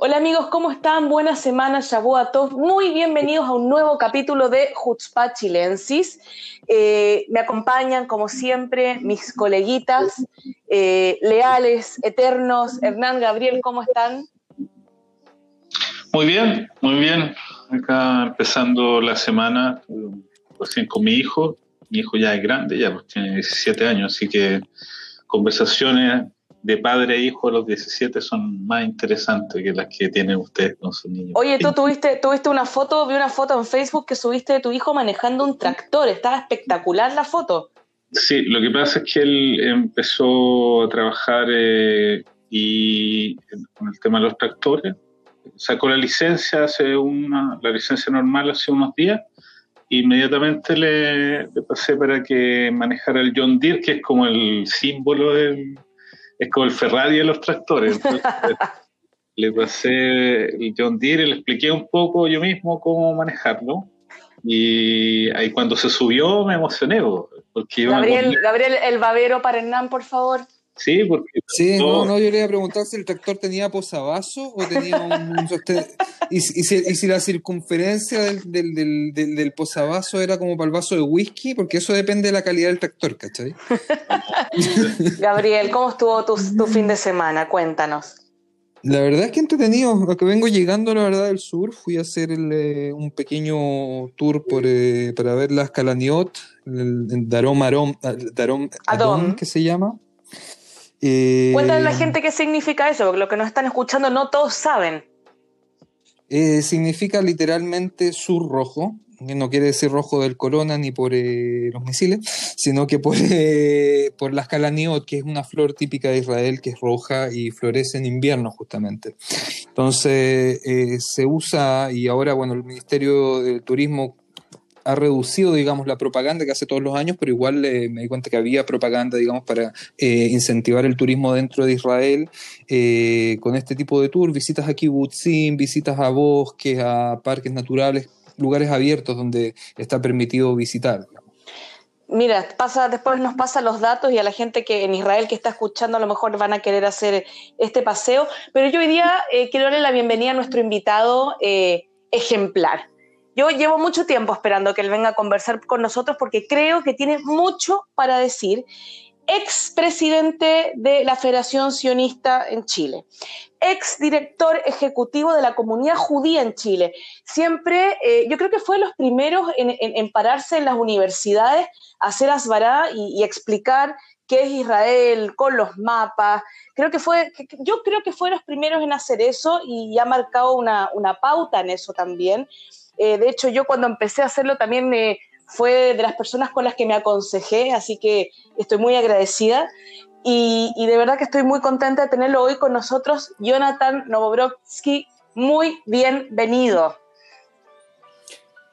Hola amigos, ¿cómo están? Buena semana, a todos. Muy bienvenidos a un nuevo capítulo de Jutzpa Chilensis. Eh, me acompañan, como siempre, mis coleguitas eh, leales, eternos. Hernán, Gabriel, ¿cómo están? Muy bien, muy bien. Acá empezando la semana, con mi hijo. Mi hijo ya es grande, ya pues, tiene 17 años, así que conversaciones de padre e hijo a los 17 son más interesantes que las que tienen ustedes con sus niños. Oye, tú tuviste, tuviste una foto, vi una foto en Facebook que subiste de tu hijo manejando un tractor, estaba espectacular la foto. Sí, lo que pasa es que él empezó a trabajar eh, y con el tema de los tractores, sacó la licencia hace una, la licencia normal hace unos días, inmediatamente le, le pasé para que manejara el John Deere, que es como el símbolo del es como el Ferrari de los tractores. le pasé el John Deere, le expliqué un poco yo mismo cómo manejarlo. Y ahí cuando se subió me emocioné. Porque Gabriel, Gabriel, el babero para Hernán, por favor. Sí, porque. Sí, no, no, yo le iba a preguntar si el tractor tenía posavasos o tenía un. y, si, la circunferencia del, del, del, del, posavasos era como para el vaso de whisky, porque eso depende de la calidad del tractor, ¿cachai? Gabriel, ¿cómo estuvo tu, tu, fin de semana? Cuéntanos. La verdad es que entretenido. Lo que vengo llegando, la verdad, del sur, fui a hacer eh, un pequeño tour por, eh, para ver las Calaniot, el, Darom, Arom, Darom Adom, que se llama eh, Cuéntale a la gente qué significa eso, porque lo que nos están escuchando no todos saben. Eh, significa literalmente sur rojo, que no quiere decir rojo del corona ni por eh, los misiles, sino que por, por las calaniot, que es una flor típica de Israel que es roja y florece en invierno justamente. Entonces se usa y ahora, bueno, el Ministerio del Turismo ha reducido, digamos, la propaganda que hace todos los años, pero igual eh, me di cuenta que había propaganda, digamos, para eh, incentivar el turismo dentro de Israel eh, con este tipo de tour, visitas a kibbutzim, visitas a bosques, a parques naturales, lugares abiertos donde está permitido visitar. Mira, pasa, después nos pasa los datos y a la gente que en Israel que está escuchando a lo mejor van a querer hacer este paseo, pero yo hoy día quiero darle la bienvenida a nuestro invitado ejemplar. Yo llevo mucho tiempo esperando que él venga a conversar con nosotros porque creo que tiene mucho para decir. Ex presidente de la Federación Sionista en Chile, ex director ejecutivo de la comunidad judía en Chile. Siempre, eh, yo creo que fue de los primeros en, pararse en las universidades a hacer asbará y, explicar qué es Israel con los mapas. Creo que fue, yo creo que fue de los primeros en hacer eso y ha marcado una, una pauta en eso también. Eh, de hecho, yo cuando empecé a hacerlo también me fue de las personas con las que me aconsejé, así que estoy muy agradecida. Y, de verdad que estoy muy contenta de tenerlo hoy con nosotros, Jonathan Novobrovsky. Muy bienvenido.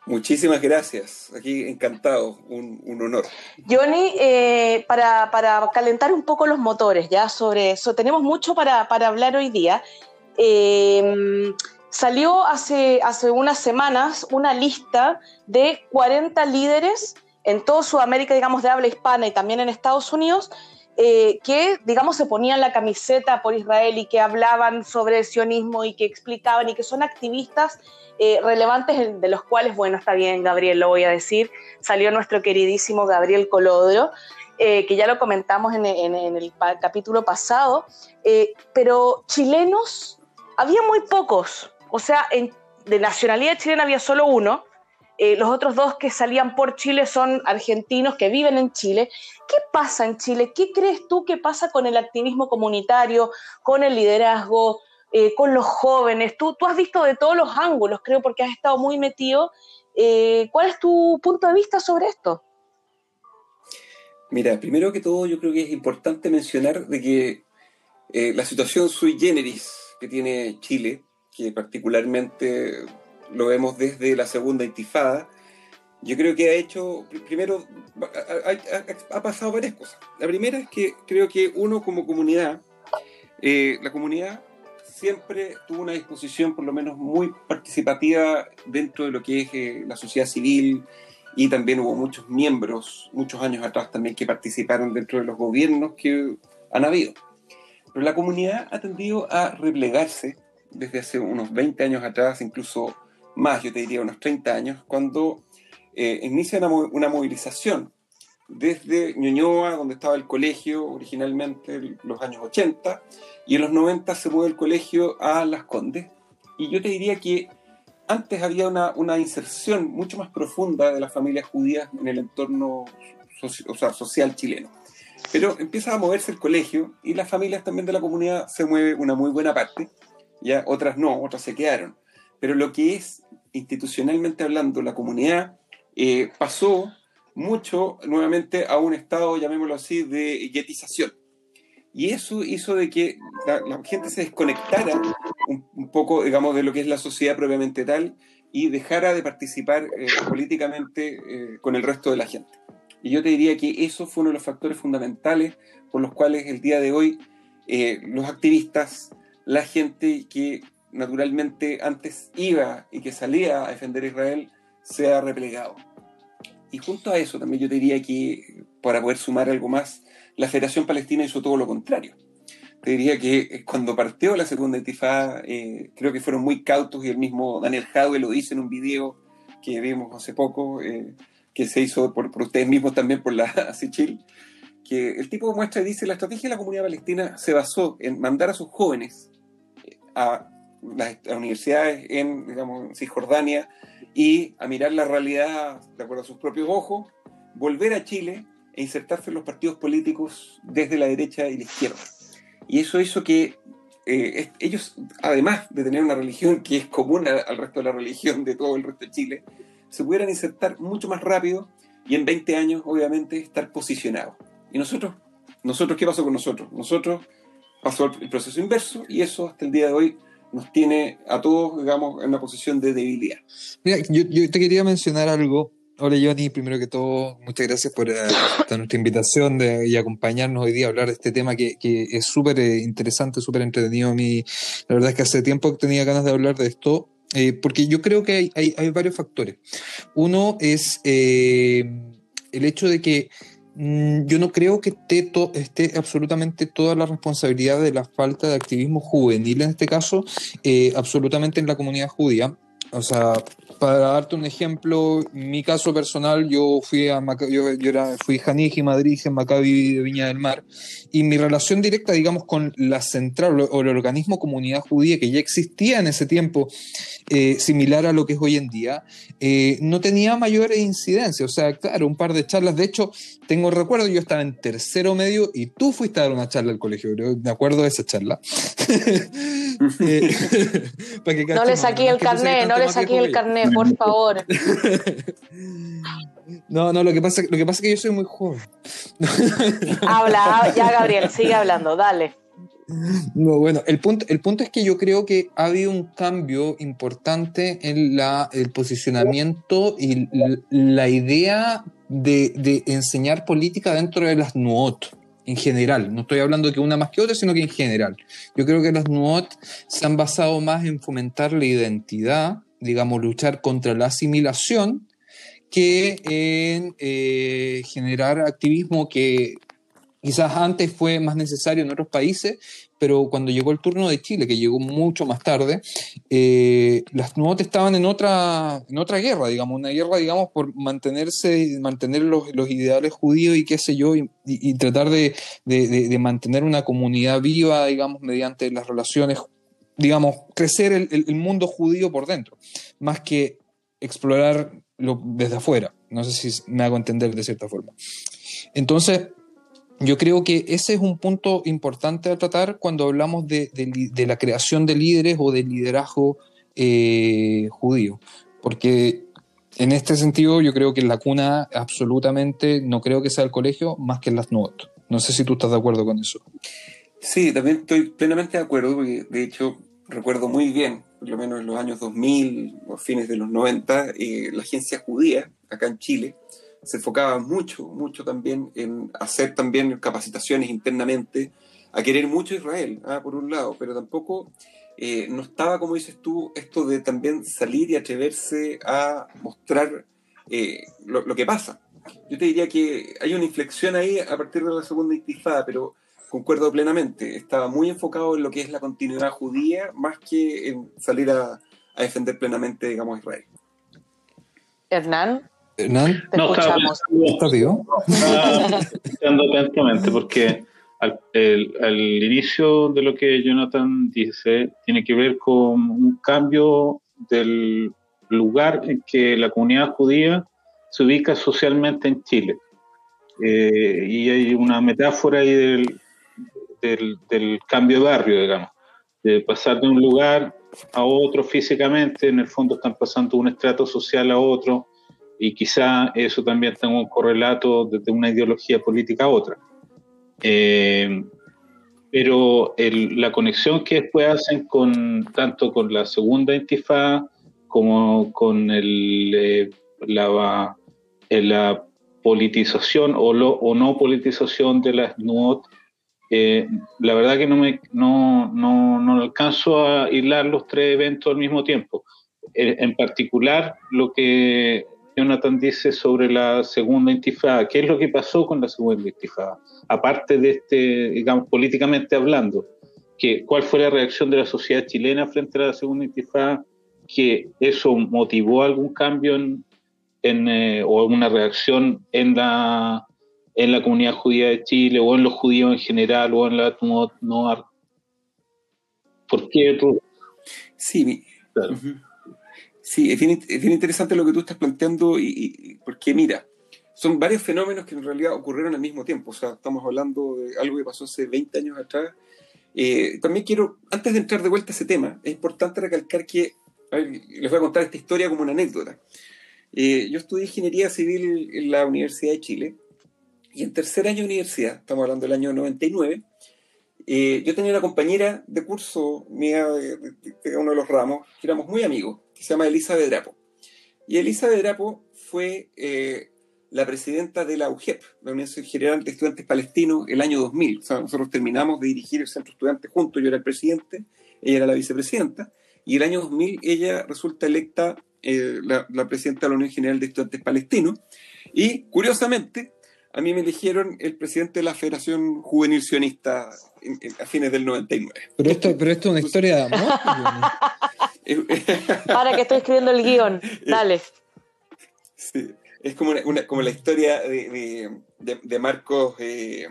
Muchísimas gracias. Aquí encantado, un, honor. Johnny, eh, para, calentar un poco los motores, ya sobre eso, tenemos mucho para, hablar hoy día. Eh, Salió hace, hace unas semanas una lista de 40 líderes en toda Sudamérica, digamos, de habla hispana y también en Estados Unidos, eh, que, digamos, se ponían la camiseta por Israel y que hablaban sobre el sionismo y que explicaban y que son activistas eh, relevantes, de los cuales, bueno, está bien, Gabriel, lo voy a decir, salió nuestro queridísimo Gabriel Colodro, eh, que ya lo comentamos en, en el capítulo pasado, pero chilenos había muy pocos, o sea, de nacionalidad chilena había solo uno. Eh, los otros dos que salían por Chile son argentinos que viven en Chile. ¿Qué pasa en Chile? ¿Qué crees tú que pasa con el activismo comunitario, con el liderazgo, eh, con los jóvenes? Tú, tú has visto de todos los ángulos, creo, porque has estado muy metido. Eh, ¿Cuál es tu punto de vista sobre esto? Mira, primero que todo yo creo que es importante mencionar de que la situación sui generis que tiene Chile que particularmente lo vemos desde la segunda intifada, yo creo que ha hecho, primero, ha, pasado varias cosas. La primera es que creo que uno como comunidad eh, la comunidad siempre tuvo una disposición por lo menos muy participativa dentro de lo que es eh, la sociedad civil y también hubo muchos miembros, muchos años atrás también, que participaron dentro de los gobiernos que han habido. Pero la comunidad ha tendido a replegarse desde hace unos 20 años atrás, incluso más, yo te diría unos 30 años, cuando eh, inicia una, una, movilización desde Ñuñoa, donde estaba el colegio originalmente, en los años 80, y en los 90 se mueve el colegio a Las Condes. Y yo te diría que antes había una, una inserción mucho más profunda de las familias judías en el entorno social chileno. Pero empieza a moverse el colegio y las familias también de la comunidad se mueve una muy buena parte, ya otras no, otras se quedaron. Pero lo que es institucionalmente hablando, la comunidad eh, pasó mucho nuevamente a un estado, llamémoslo así, de yetización. Y eso hizo de que la, gente se desconectara un, poco, digamos, de lo que es la sociedad propiamente tal y dejara de participar eh, políticamente eh, con el resto de la gente. Y yo te diría que eso fue uno de los factores fundamentales por los cuales el día de hoy los activistas, la gente que naturalmente antes iba y que salía a defender a Israel, se ha replegado. Y junto a eso también yo diría que, para poder sumar algo más, la Federación Palestina hizo todo lo contrario. Te diría que cuando partió la segunda intifada, eh, creo que fueron muy cautos y el mismo Daniel Jadwe lo dice en un video que vimos hace poco, eh, que se hizo por, ustedes mismos también por la Sichil, que el tipo muestra y dice, la estrategia de la comunidad palestina se basó en mandar a sus jóvenes eh, a las, universidades en, digamos, Cisjordania y a mirar la realidad de acuerdo a sus propios ojos, volver a Chile e insertarse en los partidos políticos desde la derecha y la izquierda. Y eso hizo que eh, ellos, además de tener una religión que es común al resto de la religión de todo el resto de Chile, se pudieran insertar mucho más rápido y en 20 años, obviamente, estar posicionados. Y nosotros, nosotros, ¿qué pasó con nosotros? Nosotros pasó el proceso inverso y eso hasta el día de hoy nos tiene a todos, digamos, en una posición de debilidad. Mira, yo, te quería mencionar algo. Hola Johnny, primero que todo, muchas gracias por eh, nuestra invitación y acompañarnos hoy día a hablar de este tema que, es súper eh, interesante, súper entretenido. A mí, la verdad es que hace tiempo que tenía ganas de hablar de esto, eh, porque yo creo que hay, varios factores. Uno es el hecho de que yo no creo que esté, esté, absolutamente toda la responsabilidad de la falta de activismo juvenil en este caso, eh, absolutamente en la comunidad judía. O sea, para darte un ejemplo, mi caso personal, yo fui a yo, era, fui Janij y Madrid en Maccabi de Viña del Mar, y mi relación directa, digamos, con la central o el organismo comunidad judía que ya existía en ese tiempo, eh, similar a lo que es hoy en día, eh, no tenía mayores incidencias. O sea, claro, un par de charlas. De hecho, tengo recuerdo, yo estaba en tercero medio y tú fuiste a dar una charla al colegio, me acuerdo de esa charla. Eh, no le saqué el carnet, no le saqué el carnet, por favor. No, no, lo que pasa, lo que pasa es que yo soy muy joven. Habla, ya Gabriel, sigue hablando, dale. No, bueno, el punto, el punto es que yo creo que ha habido un cambio importante en la, el posicionamiento y la, idea de, enseñar política dentro de las NUOT en general. No estoy hablando de que una más que otra, sino que en general. Yo creo que las NUOT se han basado más en fomentar la identidad, digamos, luchar contra la asimilación, que en eh, generar activismo que Quizás antes fue más necesario en otros países, pero cuando llegó el turno de Chile, que llegó mucho más tarde, eh, las NUOT estaban en otra, otra guerra, digamos, una guerra, digamos, por mantenerse, mantener los, ideales judíos y qué sé yo, y, tratar de, mantener una comunidad viva, digamos, mediante las relaciones, digamos, crecer el, mundo judío por dentro, más que explorarlo desde afuera. No sé si me hago entender de cierta forma. Entonces, yo creo que ese es un punto importante a tratar cuando hablamos de, la creación de líderes o del liderazgo eh, judío, porque en este sentido yo creo que la cuna absolutamente no creo que sea el colegio más que las NUOT. No sé si tú estás de acuerdo con eso. Sí, también estoy plenamente de acuerdo, porque de hecho recuerdo muy bien, por lo menos en los años 2000 o fines de los 90, eh, la agencia judía acá en Chile, se enfocaba mucho, mucho también en hacer también capacitaciones internamente a querer mucho a Israel, ah, por un lado, pero tampoco eh, no estaba, como dices tú, esto de también salir y atreverse a mostrar eh, lo, lo, que pasa. Yo te diría que hay una inflexión ahí a partir de la segunda intifada, pero concuerdo plenamente. Estaba muy enfocado en lo que es la continuidad judía, más que en salir a, a defender plenamente, digamos, Israel. Hernán. Hernán, te No, estaba escuchamos. ¿estás vivo? Estaba atentamente porque al, el- al inicio de lo que Jonathan dice tiene que ver con un cambio del lugar en que la comunidad judía se ubica socialmente en Chile. Eh, y hay una metáfora ahí del, del, cambio de barrio, digamos, de pasar de un lugar a otro físicamente, en el fondo están pasando de un estrato social a otro, y quizá eso también tenga un correlato desde una ideología política a otra. Eh, pero la conexión que después hacen con tanto con la segunda intifada como con eh, la, eh, la politización o, o no politización de las NUOT, eh, la verdad que no, me, no, no, no alcanzo a hilar los tres eventos al mismo tiempo. Eh, en particular, lo que Jonathan dice sobre la segunda intifada, ¿qué es lo que pasó con la segunda intifada? Aparte de este, digamos, políticamente hablando, que, ¿cuál fue la reacción de la sociedad chilena frente a la segunda intifada? que eso motivó algún cambio en, en, eh, o una reacción en la, en la comunidad judía de Chile o en los judíos en general o en la no, no ¿Por qué? tú? Sí, Claro. Sí, es bien, es bien interesante lo que tú estás planteando y, y- porque mira, son varios fenómenos que en realidad ocurrieron al mismo tiempo. O sea, estamos hablando de algo que pasó hace 20 años atrás. Eh, también quiero, antes de entrar de vuelta a ese tema, es importante recalcar que, a ver, les voy a contar esta historia como una anécdota. Eh, yo estudié ingeniería civil en la Universidad de Chile y en tercer año de universidad, estamos hablando del año 99, eh, yo tenía una compañera de curso mía de, de- de uno de los ramos, que éramos muy amigos, que se llama Elisa Bedrapo. Y Elisa Bedrapo fue eh, la presidenta de la UGEP, la Unión General de Estudiantes Palestinos, el año 2000. O sea, nosotros terminamos de dirigir el centro estudiante juntos, yo era el presidente, ella era la vicepresidenta, y el año 2000 ella resulta electa eh, la, la presidenta de la Unión General de Estudiantes Palestinos, y curiosamente, a mí me eligieron el presidente de la Federación Juvenil Sionista en- en- a fines del 99. Pero esto, pero esto es una historia de amor. Ahora que estoy escribiendo el guion, dale. Sí, es como, una, una- como la historia de, de, de- de Marcos, eh,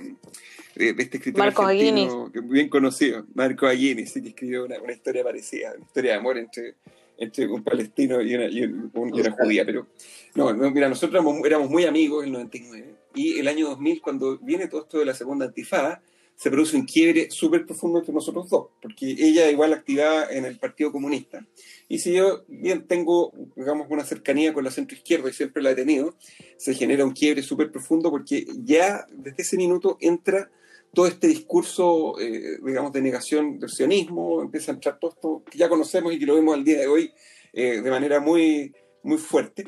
de, este escritor Marcos es bien conocido, Marcos Aguini, sí, que escribió una, una historia parecida, una historia de amor entre, entre un palestino y una, y un- un- y una judía. Pero no, no, mira, nosotros éramos, éramos muy amigos en el 99 y el año 2000, cuando viene todo esto de la segunda antifada, se produce un quiebre súper profundo entre nosotros dos, porque ella igual activaba en el Partido Comunista. Y si yo bien tengo, digamos, una cercanía con la centro izquierda y siempre la he tenido, se genera un quiebre súper profundo porque ya desde ese minuto entra todo este discurso, eh, digamos, de negación del sionismo, empieza a entrar todo esto que ya conocemos y que lo vemos al día de hoy eh, de manera muy, muy fuerte.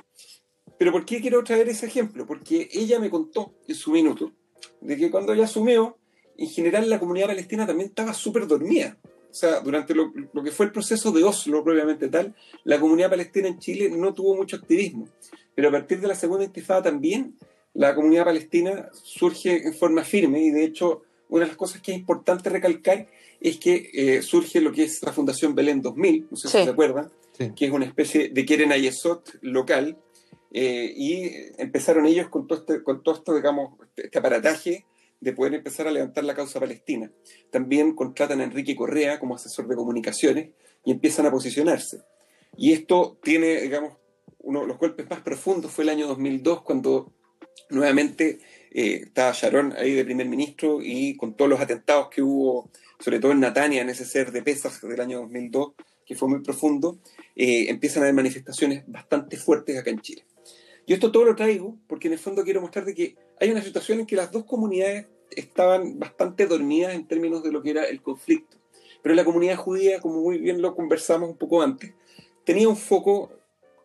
Pero ¿por qué quiero traer ese ejemplo? Porque ella me contó en su minuto de que cuando ella asumió, en general la comunidad palestina también estaba súper dormida. O sea, durante lo, lo que fue el proceso de Oslo propiamente tal, la comunidad palestina en Chile no tuvo mucho activismo. Pero a partir de la segunda intifada también, la comunidad palestina surge en forma firme y de hecho una de las cosas que es importante recalcar es que eh, surge lo que es la Fundación Belén 2000, no sé Sí. si se acuerdan, Sí. que es una especie de Keren Ayesot local, eh, y empezaron ellos con todo, este, con todo esto, digamos, este, este aparataje de poder empezar a levantar la causa palestina. También contratan a Enrique Correa como asesor de comunicaciones y empiezan a posicionarse. Y esto tiene, digamos, uno de los golpes más profundos fue el año 2002, cuando nuevamente eh, estaba Sharon ahí de primer ministro y con todos los atentados que hubo, sobre todo en Natania, en ese ser de Pesas del año 2002, que fue muy profundo, eh, empiezan a haber manifestaciones bastante fuertes acá en Chile. Yo esto todo lo traigo porque en el fondo quiero mostrar de que hay una situación en que las dos comunidades estaban bastante dormidas en términos de lo que era el conflicto. Pero la comunidad judía, como muy bien lo conversamos un poco antes, tenía un foco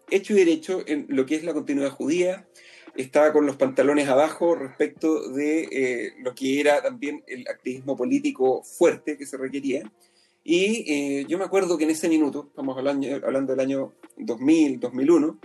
hecho y derecho en lo que es la continuidad judía, estaba con los pantalones abajo respecto de eh, lo que era también el activismo político fuerte que se requería. Y eh, yo me acuerdo que en ese minuto, estamos hablando, hablando del año 2000, 2001,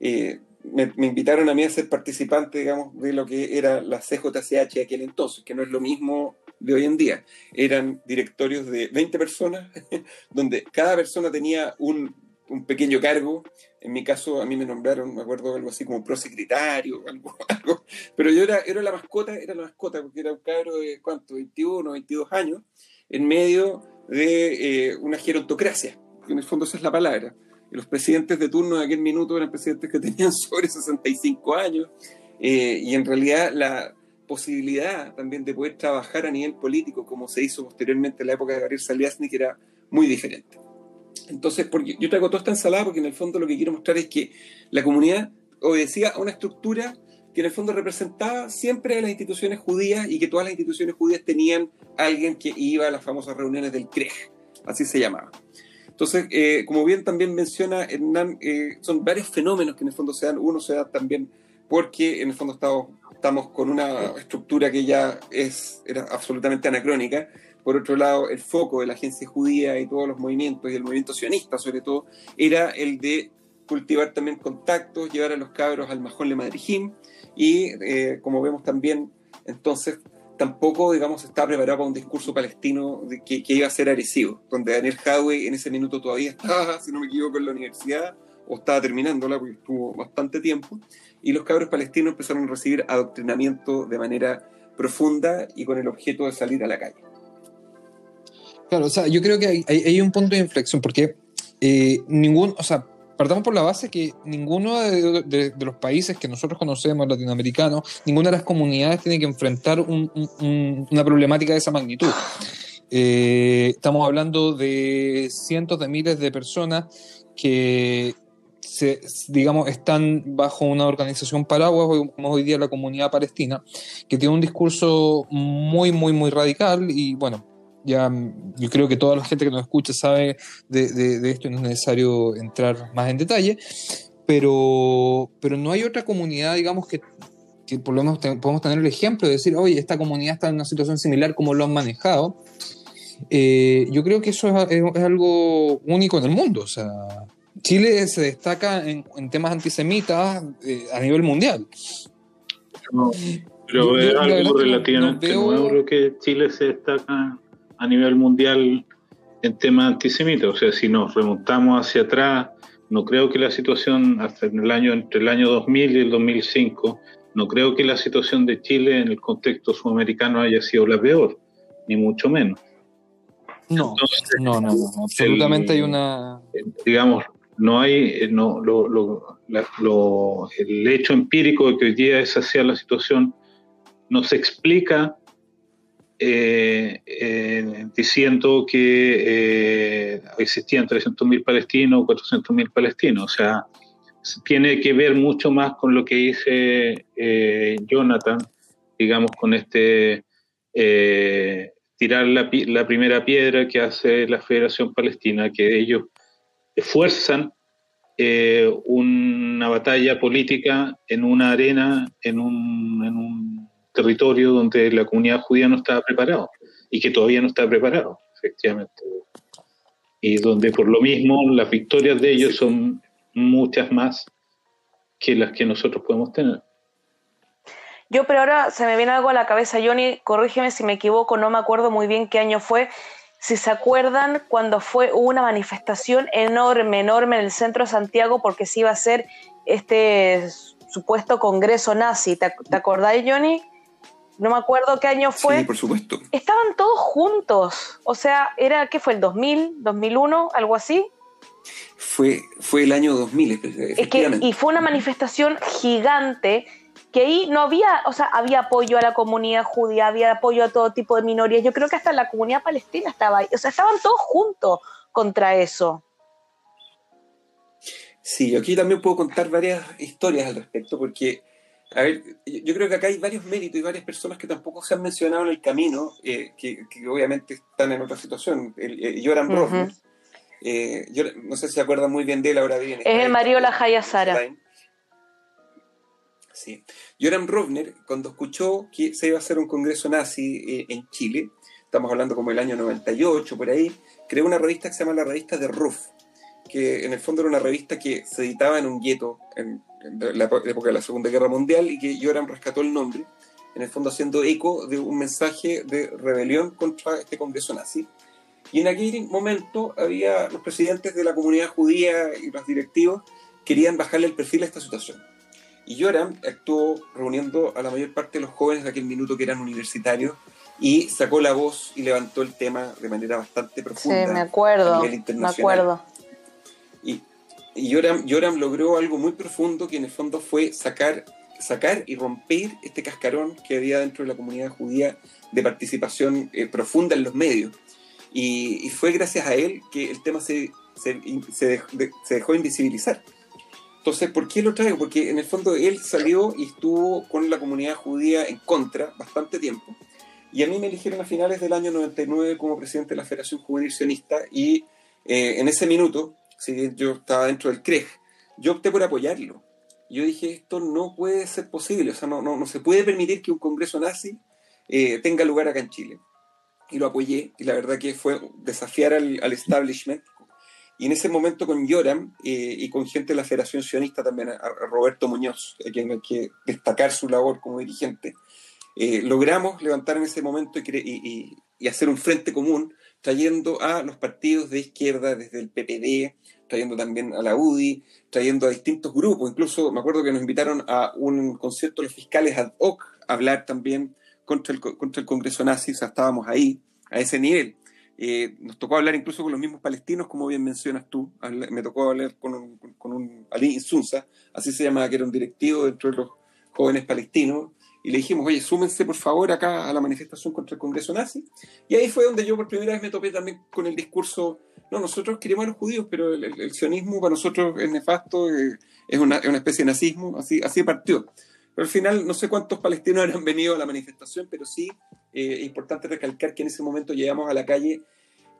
eh, me, me, invitaron a mí a ser participante, digamos, de lo que era la CJCH de aquel entonces, que no es lo mismo de hoy en día. Eran directorios de 20 personas, donde cada persona tenía un, un, pequeño cargo. En mi caso, a mí me nombraron, me acuerdo, algo así como prosecretario, algo, algo. pero yo era, era la mascota, era la mascota, porque era un cabro de, ¿cuánto? 21, 22 años, en medio de eh, una gerontocracia, que en el fondo esa es la palabra los presidentes de turno de aquel minuto eran presidentes que tenían sobre 65 años, eh, y en realidad la posibilidad también de poder trabajar a nivel político, como se hizo posteriormente en la época de Gabriel Saliasnik, era muy diferente. Entonces, porque yo traigo toda esta ensalada porque en el fondo lo que quiero mostrar es que la comunidad obedecía a una estructura que en el fondo representaba siempre a las instituciones judías y que todas las instituciones judías tenían alguien que iba a las famosas reuniones del CREG, así se llamaba. Entonces, eh, como bien también menciona Hernán, eh, son varios fenómenos que en el fondo se dan. Uno se da también porque en el fondo estamos, con una estructura que ya es, era absolutamente anacrónica. Por otro lado, el foco de la agencia judía y todos los movimientos, y el movimiento sionista sobre todo, era el de cultivar también contactos, llevar a los cabros al Majón Le Madrijim y, eh, como vemos también, entonces tampoco, digamos, estaba preparado para un discurso palestino que, iba a ser agresivo, donde Daniel Hadwe en ese minuto todavía estaba, si no me equivoco, en la universidad, o estaba terminándola, porque estuvo bastante tiempo, y los cabros palestinos empezaron a recibir adoctrinamiento de manera profunda y con el objeto de salir a la calle. Claro, o sea, yo creo que hay, un punto de inflexión, porque eh, ningún, o sea, partamos por la base que ninguno de, los países que nosotros conocemos, latinoamericanos, ninguna de las comunidades tiene que enfrentar una problemática de esa magnitud. Eh, estamos hablando de cientos de miles de personas que, digamos, están bajo una organización paraguas, como hoy día la comunidad palestina, que tiene un discurso muy, muy, muy radical y, bueno, ya yo creo que toda la gente que nos escucha sabe de, esto y no es necesario entrar más en detalle, pero, pero no hay otra comunidad, digamos, que, por lo menos podemos tener el ejemplo de decir, oye, esta comunidad está en una situación similar como lo han manejado. Eh, yo creo que eso es, algo único en el mundo. O sea, Chile se destaca en, temas antisemitas eh, a nivel mundial. pero es algo relativamente nuevo lo que Chile se destaca a nivel mundial en temas antisemitas. O sea, si nos remontamos hacia atrás, no creo que la situación hasta en el año, entre el año 2000 y el 2005, no creo que la situación de Chile en el contexto sudamericano haya sido la peor, ni mucho menos. No, no, no, absolutamente hay una... Digamos, no hay, eh, no, lo, lo, lo, el hecho empírico de que hoy día es hacia la situación nos explica eh, eh, diciendo que eh, existían 300.000 palestinos o 400.000 palestinos. O sea, tiene que ver mucho más con lo que dice Jonathan, digamos, con este tirar la, la, primera piedra que hace la Federación Palestina, que ellos esfuerzan una batalla política en una arena, en un, en un territorio donde la comunidad judía no estaba preparada y que todavía no está preparado, efectivamente. Y donde por lo mismo las victorias de ellos son muchas más que las que nosotros podemos tener. Yo, pero ahora se me viene algo a la cabeza, Johnny, corrígeme si me equivoco, no me acuerdo muy bien qué año fue. Si se acuerdan cuando fue una manifestación enorme, enorme en el centro de Santiago porque se iba a hacer este supuesto congreso nazi. ¿Te, ¿te Johnny? No me acuerdo qué año fue. Sí, por supuesto. Estaban todos juntos. O sea, era, ¿qué fue? ¿El 2000, 2001, algo así? Fue, fue el año 2000, es que, Y fue una manifestación gigante que ahí no había, o sea, había apoyo a la comunidad judía, había apoyo a todo tipo de minorías. Yo creo que hasta la comunidad palestina estaba ahí. O sea, estaban todos juntos contra eso. Sí, aquí también puedo contar varias historias al respecto, porque a ver, yo creo que acá hay varios méritos y varias personas que tampoco se han mencionado en el camino, eh, que, obviamente están en otra situación. El, eh, Joran eh, yo no sé si se acuerdan muy bien de él ahora bien. Es el marido de la Jaya Sara. Sí. Joram Rovner, cuando escuchó que se iba a hacer un congreso nazi eh, en Chile, estamos hablando como el año 98, por ahí, creó una revista que se llama la revista de Ruf, que en el fondo era una revista que se editaba en un gueto en, la época de la Segunda Guerra Mundial y que Joram rescató el nombre, en el fondo haciendo eco de un mensaje de rebelión contra este congreso nazi. Y en aquel momento había los presidentes de la comunidad judía y los directivos querían bajarle el perfil a esta situación. Y Joram actuó reuniendo a la mayor parte de los jóvenes de aquel minuto que eran universitarios y sacó la voz y levantó el tema de manera bastante profunda. Sí, me acuerdo, a nivel internacional. me acuerdo. Y, y Joram, logró algo muy profundo que en el fondo fue sacar, sacar y romper este cascarón que había dentro de la comunidad judía de participación eh, profunda en los medios. Y, fue gracias a él que el tema se, se dejó invisibilizar. Entonces, ¿por qué lo traigo? Porque en el fondo él salió y estuvo con la comunidad judía en contra bastante tiempo. Y a mí me eligieron a finales del año 99 como presidente de la Federación Juvenil Sionista y eh, en ese minuto, si yo estaba dentro del CREG, yo opté por apoyarlo. Yo dije, esto no puede ser posible, o sea, no, no, no se puede permitir que un congreso nazi eh, tenga lugar acá en Chile. Y lo apoyé, y la verdad que fue desafiar al, al establishment, y en ese momento con Yoram eh, y con gente de la Federación Sionista también, a, Roberto Muñoz, a quien hay que destacar su labor como dirigente, eh, logramos levantar en ese momento y, hacer un frente común, trayendo a los partidos de izquierda desde el PPD, trayendo también a la UDI, trayendo a distintos grupos. Incluso me acuerdo que nos invitaron a un concierto de los fiscales ad hoc a hablar también contra el, contra el Congreso nazi, o sea, estábamos ahí, a ese nivel. Eh, nos tocó hablar incluso con los mismos palestinos, como bien mencionas tú. Me tocó hablar con un, con un Ali Insunza, así se llamaba, que era un directivo dentro de los jóvenes palestinos. Y le dijimos, oye, súmense por favor acá a la manifestación contra el Congreso nazi. Y ahí fue donde yo por primera vez me topé también con el discurso, no, nosotros queremos a los judíos, pero el, sionismo para nosotros es nefasto, eh, es, una, es, una, especie de nazismo, así, así partió. Pero al final no sé cuántos palestinos han venido a la manifestación, pero sí eh, es importante recalcar que en ese momento llegamos a la calle,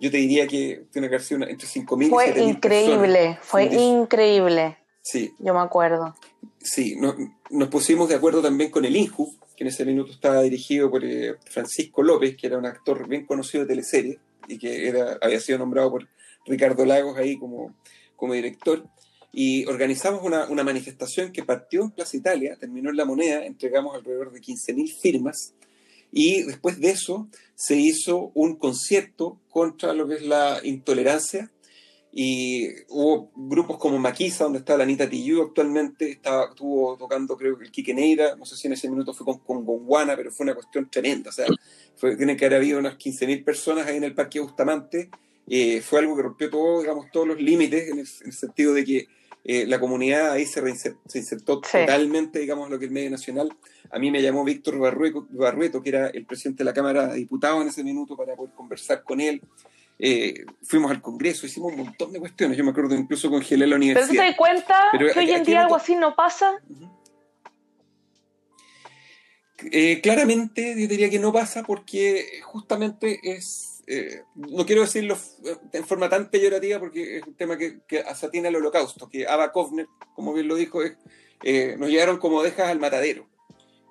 yo te diría que tiene que haber sido entre 5.000 y Fue increíble, fue increíble. Sí. Yo me acuerdo. Sí, nos pusimos de acuerdo también con el INJU, que en ese minuto estaba dirigido por eh, Francisco López, que era un actor bien conocido de teleserie y que era, había sido nombrado por Ricardo Lagos ahí como, como director y organizamos una, una, manifestación que partió en Plaza Italia, terminó en La Moneda, entregamos alrededor de 15.000 firmas y después de eso se hizo un concierto contra lo que es la intolerancia y hubo grupos como Maquisa, donde está la Anita Tillú actualmente, estaba, estuvo tocando creo que el Quique Neira, no sé si en ese minuto fue con, con Gonguana, pero fue una cuestión tremenda, o sea, fue, tiene que haber habido unas 15.000 personas ahí en el Parque Bustamante, eh, fue algo que rompió todo, digamos, todos los límites en el sentido de que eh, la comunidad ahí se, se insertó totalmente, digamos, lo que es el medio nacional. A mí me llamó Víctor Barrueto, que era el presidente de la Cámara de Diputados en ese minuto, para poder conversar con él. Eh, fuimos al Congreso, hicimos un montón de cuestiones. Yo me acuerdo incluso congelé la universidad. ¿Pero tú te das cuenta que hoy en día algo así no pasa? Eh, claramente yo diría que no pasa porque justamente es eh, no quiero decirlo en forma tan peyorativa porque es un tema que, que tiene al holocausto, que Ava Kovner, como bien lo dijo, es, nos llevaron como dejas al matadero.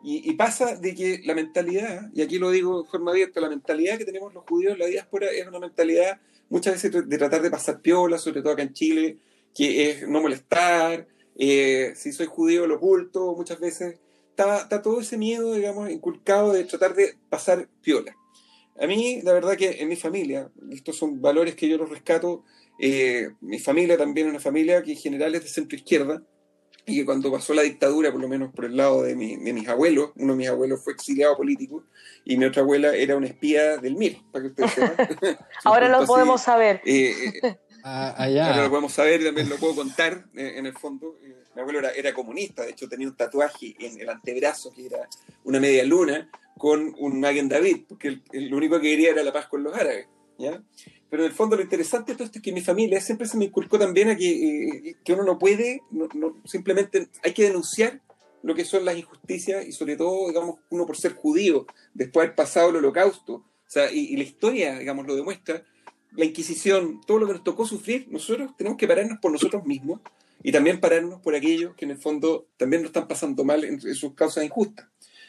Y, pasa de que la mentalidad, y aquí lo digo de forma abierta, la mentalidad que tenemos los judíos en la diáspora es una mentalidad muchas veces de tratar de pasar piola, sobre todo acá en Chile, que es no molestar, eh, si soy judío lo oculto, muchas veces está, está todo ese miedo, digamos, inculcado de tratar de pasar piola. A mí, la verdad que en mi familia, estos son valores que yo los rescato, eh, mi familia también es una familia que en general es de centro izquierda y que cuando pasó la dictadura, por lo menos por el lado de, mi, de mis abuelos, uno de mis abuelos fue exiliado político y mi otra abuela era una espía del MIR, para que ustedes sepan. Ahora lo podemos saber. Eh, eh, ah, allá. Ahora lo podemos saber, también lo puedo contar en el fondo. mi abuelo era, era, comunista, de hecho tenía un tatuaje en el antebrazo que era una media luna con un Magen David, porque lo único que quería era la paz con los árabes. ¿ya? Pero en el fondo lo interesante de todo esto es que mi familia siempre se me inculcó también a que, eh, que uno no puede, no, simplemente hay que denunciar lo que son las injusticias y sobre todo, digamos, uno por ser judío, después de haber pasado el holocausto, o sea, y, la historia, digamos, lo demuestra, la Inquisición, todo lo que nos tocó sufrir, nosotros tenemos que pararnos por nosotros mismos y también pararnos por aquellos que en el fondo también nos están pasando mal en, sus causas injustas.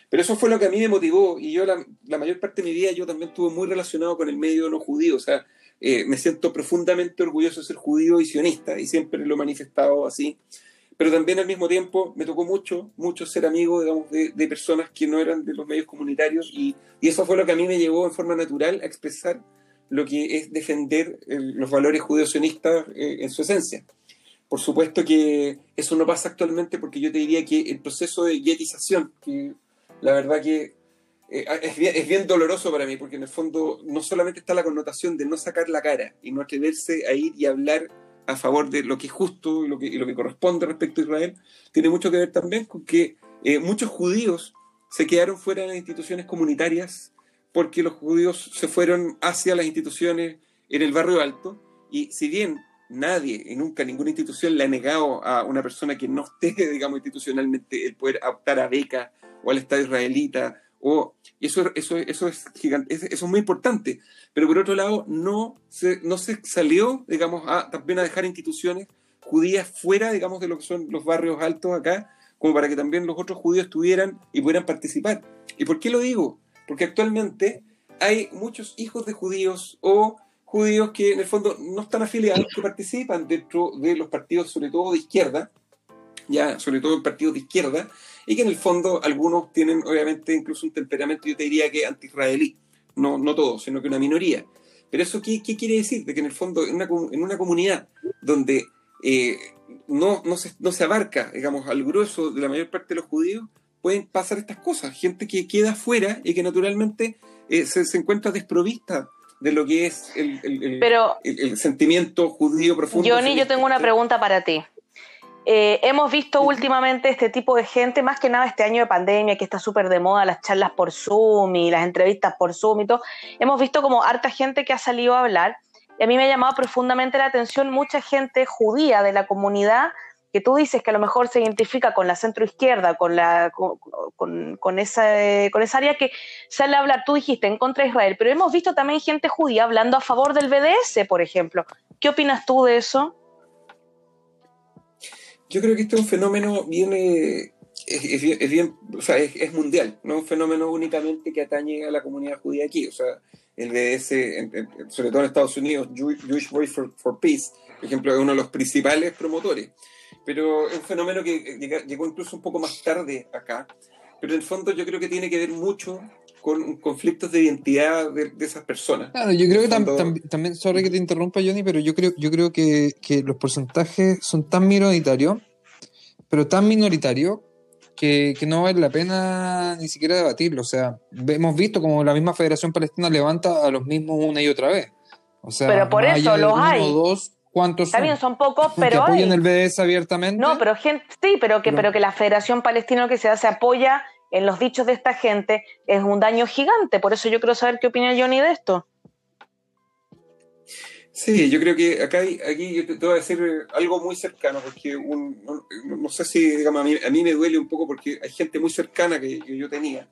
Pero eso fue lo que a mí me motivó y yo la, mayor parte de mi vida yo también estuve muy relacionado con el medio no judío, o sea, eh, me siento profundamente orgulloso de ser judío y sionista y siempre lo he manifestado así. Pero también al mismo tiempo me tocó mucho, mucho ser amigo, de, personas que no eran de los medios comunitarios y, eso fue lo que a mí me llevó en forma natural a expresar lo que es defender los valores judío-sionistas eh, en su esencia. Por supuesto que eso no pasa actualmente porque yo te diría que el proceso de yetización, que la verdad que eh, es, bien, doloroso para mí, porque en el fondo no solamente está la connotación de no sacar la cara y no atreverse a ir y hablar a favor de lo que es justo y lo que, corresponde respecto a Israel, tiene mucho que ver también con que eh, muchos judíos se quedaron fuera de las instituciones comunitarias porque los judíos se fueron hacia las instituciones en el barrio alto. Y si bien nadie y nunca ninguna institución le ha negado a una persona que no esté, digamos, institucionalmente el poder optar a beca o al Estado israelita o eso, eso, eso es gigante, eso es muy importante. Pero por otro lado, no se, no se salió, digamos, a, también a dejar instituciones judías fuera, digamos, de lo que son los barrios altos acá, como para que también los otros judíos estuvieran y pudieran participar. ¿Y por qué lo digo? Porque actualmente hay muchos hijos de judíos o judíos que en el fondo no están afiliados, que participan dentro de los partidos, sobre todo de izquierda, ya, sobre todo en partidos de izquierda, y que en el fondo algunos tienen obviamente incluso un temperamento, yo te diría que anti-israelí, no, no todos, sino que una minoría. Pero eso, ¿qué, qué quiere decir? De que en el fondo, en una, en una comunidad donde eh, no, no, se, no se abarca, digamos, al grueso de la mayor parte de los judíos, pueden pasar estas cosas. Gente que queda fuera y que naturalmente eh, se, se, encuentra desprovista de lo que es el, el, Pero, el, el sentimiento judío profundo. Johnny, yo tengo una pregunta para ti. Eh, hemos visto últimamente este tipo de gente, más que nada este año de pandemia, que está súper de moda las charlas por Zoom y las entrevistas por Zoom y todo. Hemos visto como harta gente que ha salido a hablar. Y a mí me ha llamado profundamente la atención mucha gente judía de la comunidad que tú dices que a lo mejor se identifica con la centroizquierda, con, la, con, con, esa, con esa área que sale a hablar, tú dijiste, en contra de Israel, pero hemos visto también gente judía hablando a favor del BDS, por ejemplo. ¿Qué opinas tú de eso? Yo creo que este es un fenómeno bien, es, es, es, bien, o sea, es, es, mundial, no es un fenómeno únicamente que atañe a la comunidad judía aquí, o sea, el BDS, en, en, sobre todo en Estados Unidos, Jewish Voice for, for Peace, por ejemplo, es uno de los principales promotores. Pero es un fenómeno que llegó incluso un poco más tarde acá, pero en el fondo yo creo que tiene que ver mucho con conflictos de identidad de, de esas personas. Claro, yo creo que tam, tam, también, sorry que te interrumpa Johnny, pero yo creo, yo creo que, que los porcentajes son tan minoritarios, pero tan minoritarios, que, que, no vale la pena ni siquiera debatirlo. O sea, hemos visto como la misma Federación Palestina levanta a los mismos una y otra vez. O sea, pero por eso los hay. O dos, ¿Cuántos Está son? bien, son pocos, pero. Que apoyan hay. el BDS abiertamente. No, pero gente, sí, pero que, pero, pero que la Federación Palestina lo que se hace apoya en los dichos de esta gente es un daño gigante. Por eso yo quiero saber qué opina Johnny de esto. Sí, yo creo que acá hay, aquí yo te, voy a decir algo muy cercano, porque un, no, no, sé si digamos, a, mí, a mí me duele un poco porque hay gente muy cercana que, que yo tenía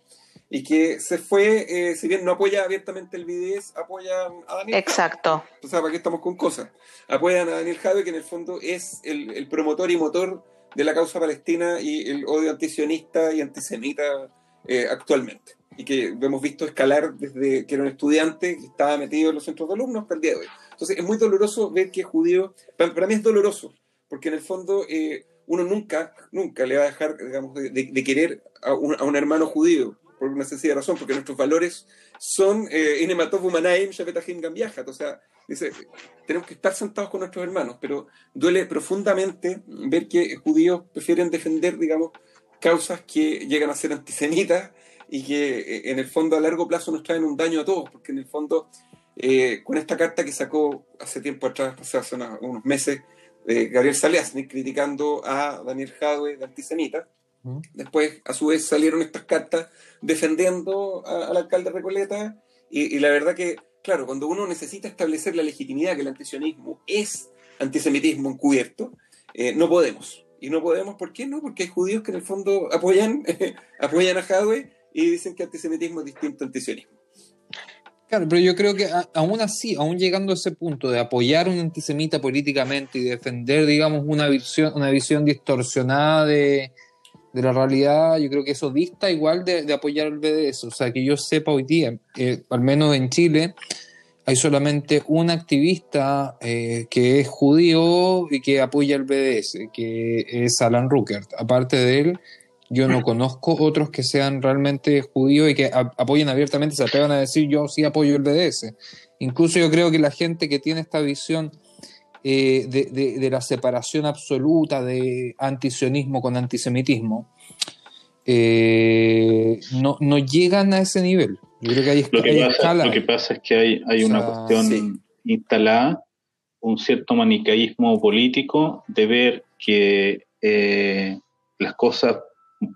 y que se fue, eh, si bien no apoya abiertamente el BDS, apoya a Daniel. Exacto. O sea, ¿para qué estamos con cosas? Apoyan a Daniel Jadwe, que en el fondo es el, el, promotor y motor de la causa palestina y el odio antisionista y antisemita eh, actualmente. Y que hemos visto escalar desde que era un estudiante que estaba metido en los centros de alumnos hasta el día de hoy. Entonces, es muy doloroso ver que judío. Para, para mí es doloroso, porque en el fondo eh, uno nunca, nunca le va a dejar, digamos, de, de, de querer a un, a un hermano judío por una sencilla razón, porque nuestros valores son eh, Humanaim. O sea, dice, tenemos que estar sentados con nuestros hermanos, pero duele profundamente ver que judíos prefieren defender, digamos, causas que llegan a ser antisemitas y que eh, en el fondo a largo plazo nos traen un daño a todos, porque en el fondo, eh, con esta carta que sacó hace tiempo atrás, hace unos meses, eh, Gabriel Saliasnik criticando a Daniel Jadwe de antisemita, Después, a su vez, salieron estas cartas defendiendo a, al alcalde Recoleta y, y, la verdad que, claro, cuando uno necesita establecer la legitimidad que el antisionismo es antisemitismo encubierto, eh, no podemos. Y no podemos, ¿por qué no? Porque hay judíos que en el fondo apoyan, eh, apoyan a Jadwe y dicen que antisemitismo es distinto a antisionismo. Claro, pero yo creo que aún así, aún llegando a ese punto de apoyar a un antisemita políticamente y defender, digamos, una visión, una visión distorsionada de, la realidad, yo creo que eso dista igual de, apoyar al BDS. O sea, que yo sepa hoy día, eh, al menos en Chile, hay solamente un activista eh, que es judío y que apoya al BDS, que es Alan Ruckert. Aparte de él, yo no conozco otros que sean realmente judíos y que apoyen abiertamente, se atrevan a decir yo sí apoyo el BDS. Incluso yo creo que la gente que tiene esta visión eh, de, la separación absoluta de antisionismo con antisemitismo, eh, no, no, llegan a ese nivel. Yo creo que hay, lo, que pasa, lo que pasa es que hay, hay una cuestión instalada, un cierto manicaísmo político de ver que eh, las cosas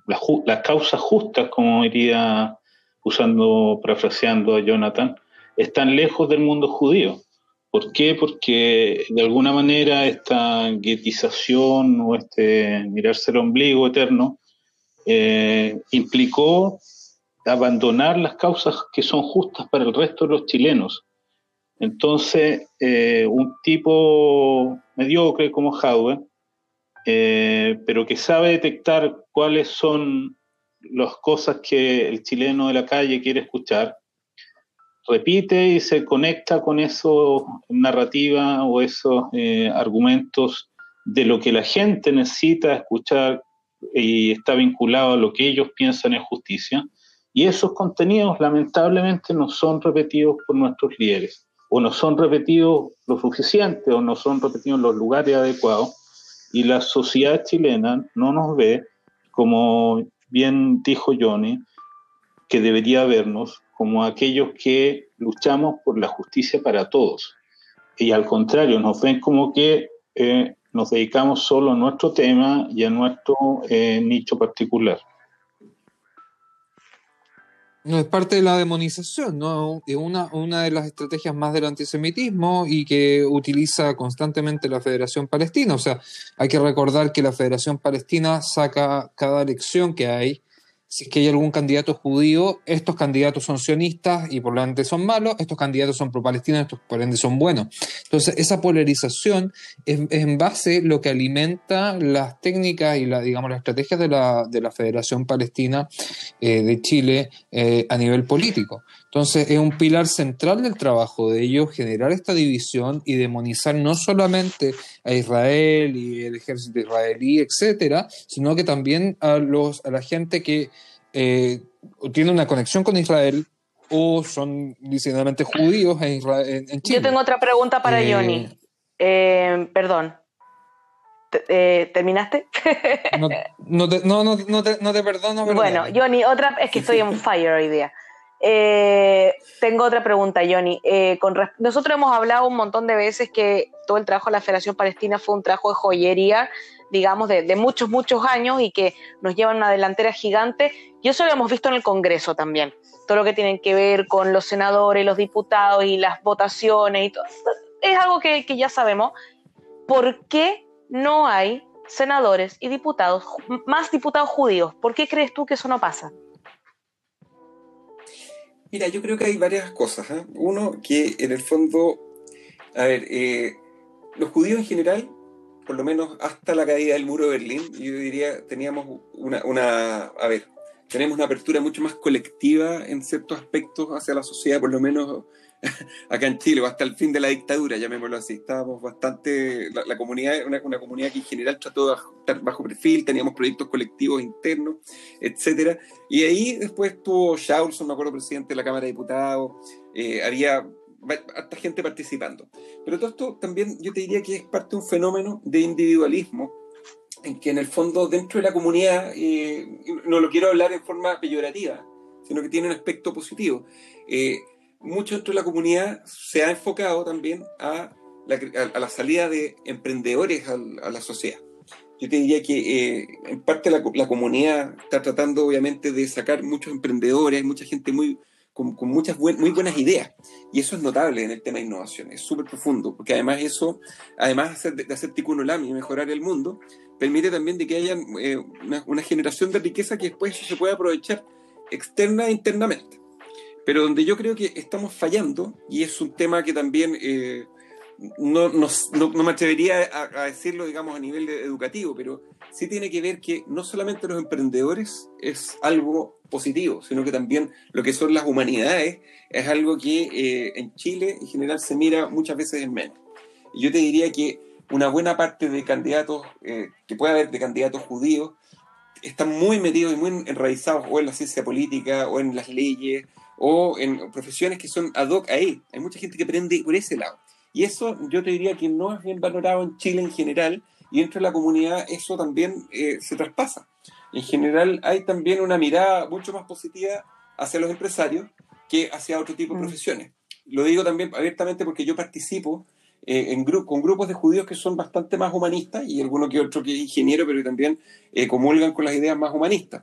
las, causas justas, como diría, usando, parafraseando a Jonathan, están lejos del mundo judío. ¿Por qué? Porque de alguna manera esta guetización o este mirarse el ombligo eterno eh, implicó abandonar las causas que son justas para el resto de los chilenos. Entonces, eh, un tipo mediocre como Howard eh, pero que sabe detectar cuáles son las cosas que el chileno de la calle quiere escuchar, repite y se conecta con esos narrativa o esos eh, argumentos de lo que la gente necesita escuchar y está vinculado a lo que ellos piensan es justicia. Y esos contenidos lamentablemente no son repetidos por nuestros líderes, o no son repetidos lo suficiente, o no son repetidos en los lugares adecuados y la sociedad chilena no nos ve, como bien dijo Johnny, que debería vernos como aquellos que luchamos por la justicia para todos. Y al contrario, nos ven como que eh, nos dedicamos solo a nuestro tema y a nuestro eh, nicho particular. No, es parte de la demonización, ¿no? Una, una de las estrategias más del antisemitismo y que utiliza constantemente la Federación Palestina. O sea, hay que recordar que la Federación Palestina saca cada elección que hay si es que hay algún candidato judío, estos candidatos son sionistas y por lo tanto son malos, estos candidatos son pro-palestinos, estos por ende son buenos. Entonces, esa polarización es, en base lo que alimenta las técnicas y la, digamos, las estrategias de la, de la Federación Palestina eh, de Chile eh, a nivel político. Entonces, es un pilar central del trabajo de ellos generar esta división y demonizar no solamente a Israel y el ejército israelí, etcétera, sino que también a, los, a la gente que eh, tiene una conexión con Israel o son disidentamente judíos en, Israel, en, Chile. Yo tengo otra pregunta para eh, Johnny. Eh, perdón. ¿Terminaste? no, no, te, no, no, te, no te perdono. Bueno, Johnny, otra, es que estoy en fire hoy día. Tengo otra pregunta, Johnny. con, nosotros hemos hablado un montón de veces que todo el trabajo de la Federación Palestina fue un trabajo de joyería digamos, de, muchos, muchos años y que nos llevan una delantera gigante. Y eso lo hemos visto en el Congreso también. Todo lo que tiene que ver con los senadores, los diputados y las votaciones y todo. Es algo que, ya sabemos. ¿Por qué no hay senadores y diputados, más diputados judíos? ¿Por qué crees tú que eso no pasa? Mira, yo creo que hay varias cosas. ¿eh? Uno, que en el fondo, a ver, eh, los judíos en general por lo menos hasta la caída del muro de Berlín, yo diría, teníamos una, una, a ver, tenemos una apertura mucho más colectiva en ciertos aspectos hacia la sociedad, por lo menos acá en Chile, o hasta el fin de la dictadura, llamémoslo así. Estábamos bastante, la, comunidad, una, una, comunidad que en general trató de estar bajo perfil, teníamos proyectos colectivos internos, etcétera. Y ahí después estuvo Shaulson, me acuerdo, presidente de la Cámara de Diputados, eh, había harta gente participando. Pero todo esto también yo te diría que es parte de un fenómeno de individualismo, en que en el fondo dentro de la comunidad, eh, no lo quiero hablar en forma peyorativa, sino que tiene un aspecto positivo. Eh, mucho dentro de la comunidad se ha enfocado también a la, a, la salida de emprendedores a, la sociedad. Yo te diría que eh, en parte la, la, comunidad está tratando obviamente de sacar muchos emprendedores, mucha gente muy, con, muchas muy buenas ideas. Y eso es notable en el tema de innovación, es súper profundo, porque además eso, además de hacer tikkun olam y mejorar el mundo, permite también de que haya eh, una, generación de riqueza que después se puede aprovechar externa e internamente. Pero donde yo creo que estamos fallando, y es un tema que también eh, no, no, no, me atrevería a, decirlo, digamos, a nivel educativo, pero sí tiene que ver que no solamente los emprendedores es algo positivo, sino que también lo que son las humanidades es algo que eh, en Chile en general se mira muchas veces en menos. Yo te diría que una buena parte de candidatos, eh, que puede haber de candidatos judíos, están muy metidos y muy enraizados o en la ciencia política o en las leyes o en profesiones que son ad hoc ahí. Hay mucha gente que aprende por ese lado. Y eso yo te diría que no es bien valorado en Chile en general y dentro de la comunidad eso también eh, se traspasa. En general hay también una mirada mucho más positiva hacia los empresarios que hacia otro tipo de mm. profesiones. Lo digo también abiertamente porque yo participo eh, en con grupos de judíos que son bastante más humanistas y alguno que otro que es ingeniero, pero que también eh, comulgan con las ideas más humanistas.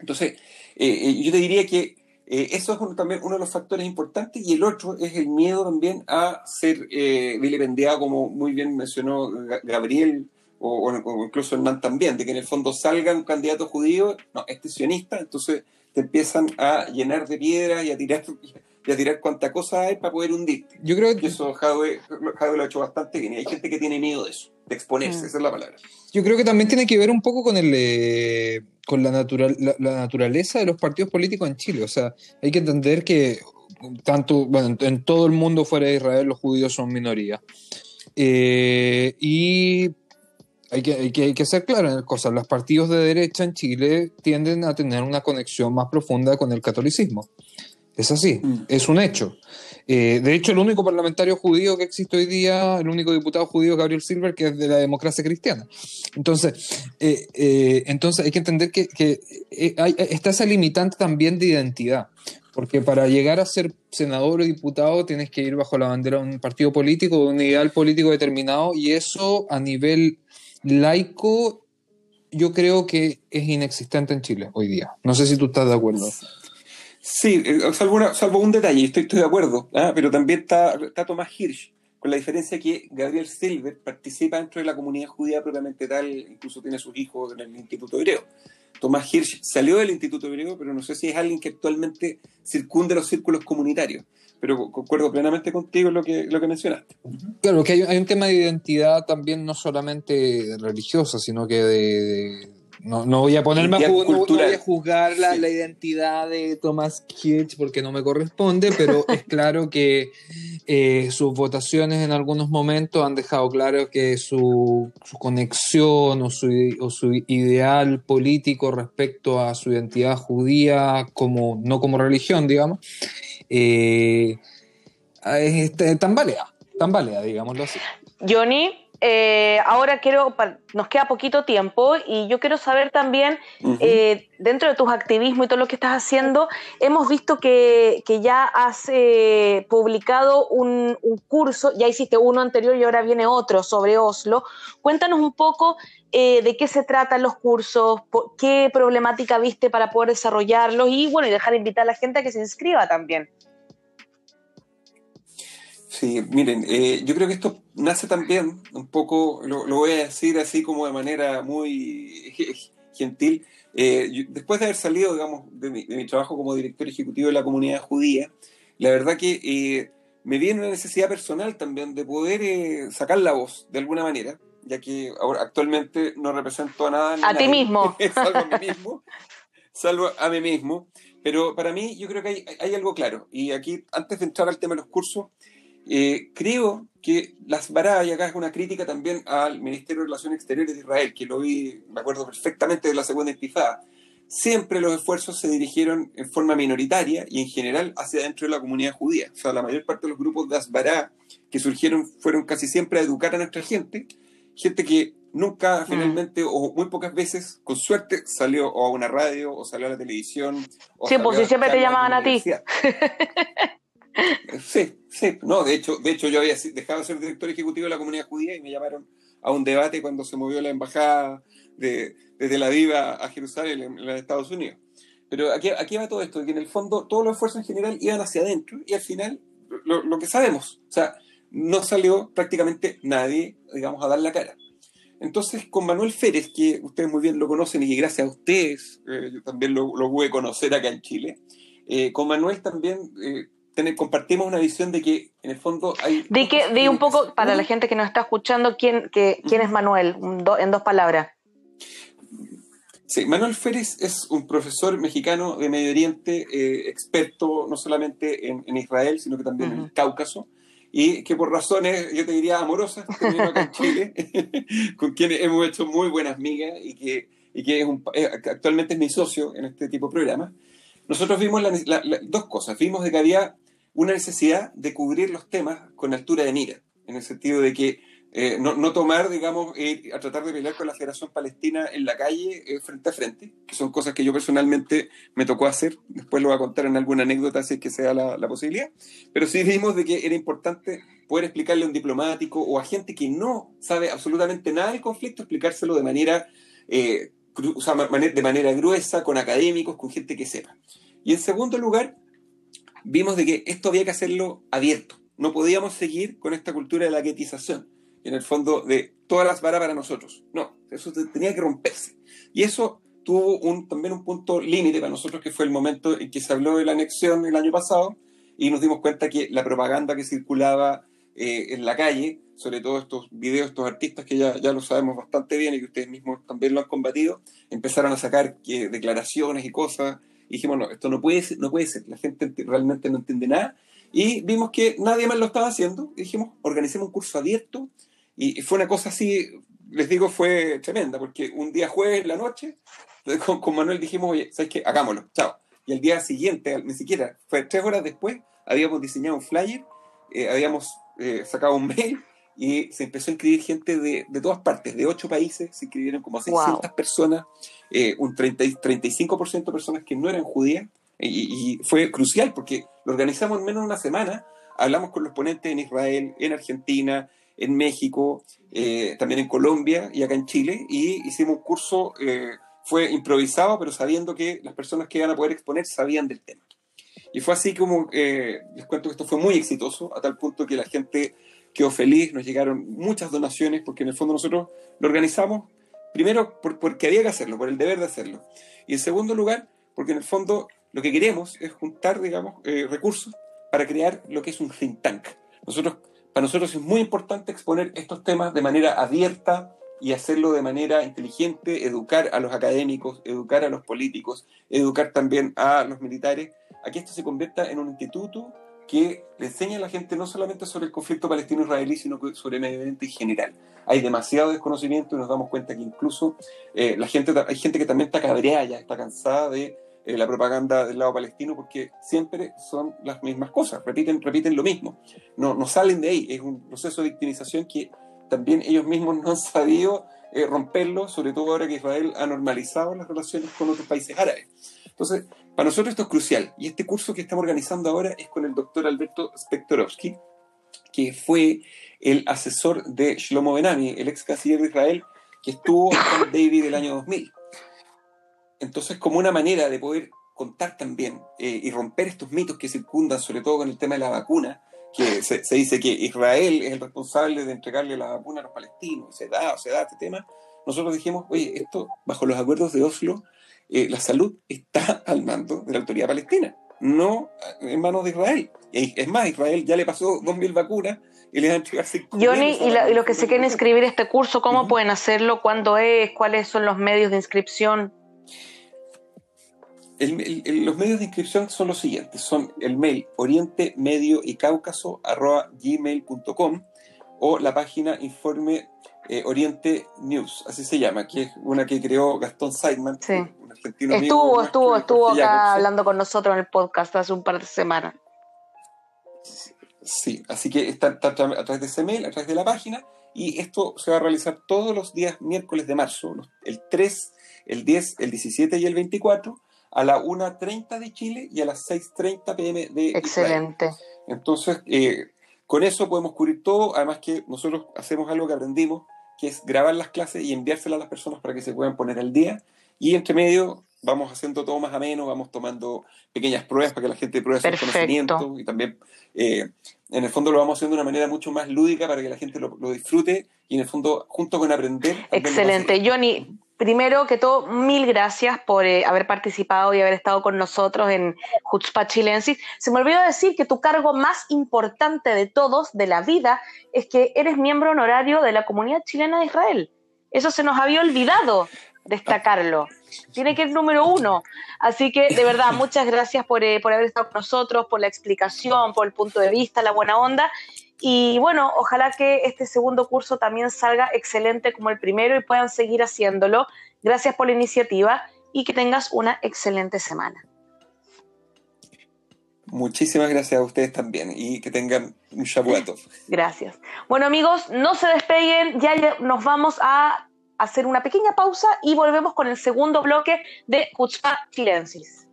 Entonces, yo te diría que eh, eso es también uno de los factores importantes y el otro es el miedo también a ser eh, vilipendiado, como muy bien mencionó Gabriel o, incluso Hernán también, de que en el fondo salga un candidato judío, no, este sionista, entonces te empiezan a llenar de piedras y a tirar y a tirar cuánta cosa hay para poder hundirte. Yo creo que eso Jadwe, lo ha hecho bastante bien y hay gente que tiene miedo de eso, de exponerse, mm. esa es la palabra. Yo creo que también tiene que ver un poco con el... Eh, con la, natural, la, naturaleza de los partidos políticos en Chile. O sea, hay que entender que tanto, bueno, en, todo el mundo fuera de Israel los judíos son minoría. Eh, y hay que, hay, que, hay que ser claro en el cosa, los partidos de derecha en Chile tienden a tener una conexión más profunda con el catolicismo. Es así, mm. es un hecho. Eh, de hecho, el único parlamentario judío que existe hoy día, el único diputado judío es Gabriel Silver, que es de la democracia cristiana. Entonces, eh, eh, entonces hay que entender que, está esa limitante también de identidad. Porque para llegar a ser senador o diputado tienes que ir bajo la bandera de un partido político, de un ideal político determinado, y eso a nivel laico yo creo que es inexistente en Chile hoy día. No sé si tú estás de acuerdo. Sí, eh, salvo, salvo un detalle, estoy, estoy de acuerdo, ¿ah? pero también está, está Tomás Hirsch, con la diferencia que Gabriel Silver participa dentro de la comunidad judía propiamente tal, incluso tiene sus hijos en el Instituto Hebreo. Tomás Hirsch salió del Instituto Hebreo, pero no sé si es alguien que actualmente circunde los círculos comunitarios. Pero concuerdo plenamente contigo en lo que, lo que mencionaste. Claro, que hay, hay un tema de identidad también no solamente religiosa, sino que de no, no voy a ponerme a, juzgar la, la, identidad de Thomas Kirch porque no me corresponde, pero es claro que eh, sus votaciones en algunos momentos han dejado claro que su, su conexión o su, o su, ideal político respecto a su identidad judía, como, no como religión, digamos, eh, es, este, tambalea, tambalea, digámoslo así. Johnny, eh, ahora quiero, nos queda poquito tiempo y yo quiero saber también, eh, dentro de tus activismos y todo lo que estás haciendo, hemos visto que, ya has eh, publicado un, curso, ya hiciste uno anterior y ahora viene otro sobre Oslo. Cuéntanos un poco de qué se tratan los cursos, qué problemática viste para poder desarrollarlos y bueno, y dejar invitar a la gente a que se inscriba también. Sí, miren, eh, yo creo que esto nace también, un poco, lo, voy a decir así como de manera muy gentil, eh, después de haber salido, digamos, de mi, trabajo como director ejecutivo de la comunidad judía, la verdad que eh, me viene una necesidad personal también de poder sacar la voz de alguna manera, ya que ahora actualmente no represento a nada. A ti mismo. salvo a mí mismo. salvo a mí mismo. Pero para mí yo creo que hay, hay algo claro. Y aquí, antes de entrar al tema de los cursos, eh, creo que las Bará, y acá es una crítica también al Ministerio de Relaciones Exteriores de Israel, que lo vi, me acuerdo perfectamente de la segunda intifada, siempre los esfuerzos se dirigieron en forma minoritaria y en general hacia dentro de la comunidad judía. O sea, la mayor parte de los grupos de Asbará que surgieron fueron casi siempre a educar a nuestra gente, gente que nunca mm. finalmente o muy pocas veces, con suerte, salió a una radio o salió a la televisión. sí, pues si siempre te llamaban a ti. Sí, sí, no, de hecho, de hecho yo había dejado de ser director ejecutivo de la comunidad judía y me llamaron a un debate cuando se movió la embajada de, de Tel Aviv a, Jerusalén en, los Estados Unidos. Pero aquí, aquí va todo esto, que en el fondo todos los esfuerzos en general iban hacia adentro y al final lo, lo que sabemos, o sea, no salió prácticamente nadie, digamos, a dar la cara. Entonces, con Manuel Férez, que ustedes muy bien lo conocen y que gracias a ustedes eh, yo también lo, lo pude conocer acá en Chile, eh, con Manuel también eh, compartimos una visión de que en el fondo hay... Di, que, di un poco, para la gente que nos está escuchando, ¿quién, que, quién es Manuel? en dos palabras. Sí, Manuel Férez es un profesor mexicano de Medio Oriente, eh, experto no solamente en, Israel, sino que también en el Cáucaso, y que por razones, yo te diría, amorosas, vino acá en Chile, con quienes hemos hecho muy buenas migas y que, y que es eh, actualmente es mi socio en este tipo de programas. Nosotros vimos dos cosas. Vimos de que había una necesidad de cubrir los temas con altura de mira, en el sentido de que eh, no, tomar, digamos, eh, a tratar de pelear con la Federación Palestina en la calle eh, frente a frente, que son cosas que yo personalmente me tocó hacer, después lo voy a contar en alguna anécdota si es que sea la, posibilidad, pero sí vimos de que era importante poder explicarle a un diplomático o a gente que no sabe absolutamente nada del conflicto, explicárselo de manera, de manera gruesa, con académicos, con gente que sepa. Y en segundo lugar, vimos de que esto había que hacerlo abierto, no podíamos seguir con esta cultura de la guetización en el fondo de todas las varas para nosotros. No, eso tenía que romperse. Y eso tuvo un, también un punto límite para nosotros, que fue el momento en que se habló de la anexión el año pasado y nos dimos cuenta que la propaganda que circulaba eh, en la calle, sobre todo estos videos, estos artistas que ya, ya lo sabemos bastante bien y que ustedes mismos también lo han combatido, empezaron a sacar eh, declaraciones y cosas. Y dijimos, no, esto no puede, ser, no puede ser, la gente realmente no entiende nada. Y vimos que nadie más lo estaba haciendo y dijimos, organicemos un curso abierto y fue una cosa así, les digo, fue tremenda, porque un día jueves en la noche, con, Manuel dijimos, oye, ¿sabes qué? Hagámoslo, chao. Y el día siguiente, ni siquiera, fue tres horas después, habíamos diseñado un flyer, eh, habíamos eh, sacado un mail y se empezó a inscribir gente de, de, todas partes, de ocho países, se inscribieron como 600 personas, eh, un 30, 35% de personas que no eran judías, y, fue crucial porque lo organizamos en menos de una semana, hablamos con los ponentes en Israel, en Argentina, en México, eh, también en Colombia y acá en Chile, y hicimos un curso, eh, fue improvisado, pero sabiendo que las personas que iban a poder exponer sabían del tema. Y fue así como, eh, les cuento que esto fue muy exitoso, a tal punto que la gente quedó feliz, nos llegaron muchas donaciones, porque en el fondo nosotros lo organizamos, primero porque había que hacerlo, por el deber de hacerlo, y en segundo lugar, porque en el fondo lo que queremos es juntar, digamos, recursos para crear lo que es un think tank. Nosotros para nosotros es muy importante exponer estos temas de manera abierta y hacerlo de manera inteligente, educar a los académicos, educar a los políticos, educar también a los militares, a que esto se convierta en un instituto que le enseñe a la gente no solamente sobre el conflicto palestino-israelí, sino sobre Medio Oriente en general. Hay demasiado desconocimiento y nos damos cuenta que incluso eh, la gente, hay gente que también está cabreada ya, está cansada de eh, la propaganda del lado palestino porque siempre son las mismas cosas, repiten, repiten lo mismo, no, no salen de ahí, es un proceso de victimización que también ellos mismos no han sabido eh, romperlo, sobre todo ahora que Israel ha normalizado las relaciones con otros países árabes. Entonces, para nosotros esto es crucial y este curso que estamos organizando ahora es con el doctor Alberto Spektorovsky, que fue el asesor de Shlomo Benami, el ex canciller de Israel, que estuvo con David el año 2000. Entonces, como una manera de poder contar también eh, y romper estos mitos que circundan, sobre todo con el tema de la vacuna, que se, dice que Israel es el responsable de entregarle la vacuna a los palestinos, se da o se da este tema, nosotros dijimos, oye, esto, bajo los acuerdos de Oslo, eh, la salud está al mando de la autoridad palestina, no en manos de Israel. Y es más, Israel ya le pasó 2.000 vacunas y le van a entregar Johnny, y, y, los que se quieren inscribir a este curso, ¿cómo pueden hacerlo? ¿Cuándo es? ¿Cuáles son los medios de inscripción? los medios de inscripción son los siguientes, son el mail oriente medio y cáucaso gmail.com o la página informe eh, Oriente News, así se llama, que es una que creó Gastón Seidman, un argentino Estuvo, estuvo, estuvo acá hablando con nosotros en el podcast hace un par de semanas. Sí, así que está, a través de ese mail, a través de la página, y esto se va a realizar todos los días miércoles de marzo, el 3, el 10, el 17 y el 24, a la 1.30 de Chile y a las 6.30 pm de Excelente. Entonces, eh, con eso podemos cubrir todo, además que nosotros hacemos algo que aprendimos, que es grabar las clases y enviárselas a las personas para que se puedan poner al día. Y entre medio vamos haciendo todo más ameno, vamos tomando pequeñas pruebas para que la gente pruebe sus conocimientos y también eh, en el fondo lo vamos haciendo de una manera mucho más lúdica para que la gente lo, lo disfrute y en el fondo junto con aprender. Excelente, Johnny primero que todo, mil gracias por eh, haber participado y haber estado con nosotros en Jutzpah Chilensis. Se me olvidó decir que tu cargo más importante de todos, de la vida, es que eres miembro honorario de la comunidad chilena de Israel. Eso se nos había olvidado destacarlo. Tiene que ir número uno. Así que, de verdad, muchas gracias por, eh, por haber estado con nosotros, por la explicación, por el punto de vista, la buena onda. Y bueno, ojalá que este segundo curso también salga excelente como el primero y puedan seguir haciéndolo. Gracias por la iniciativa y que tengas una excelente semana. Muchísimas gracias a ustedes también y que tengan un Shabuatov. Gracias. Bueno amigos, no se despeguen, ya nos vamos a hacer una pequeña pausa y volvemos con el segundo bloque de Kutzpa Chilensis.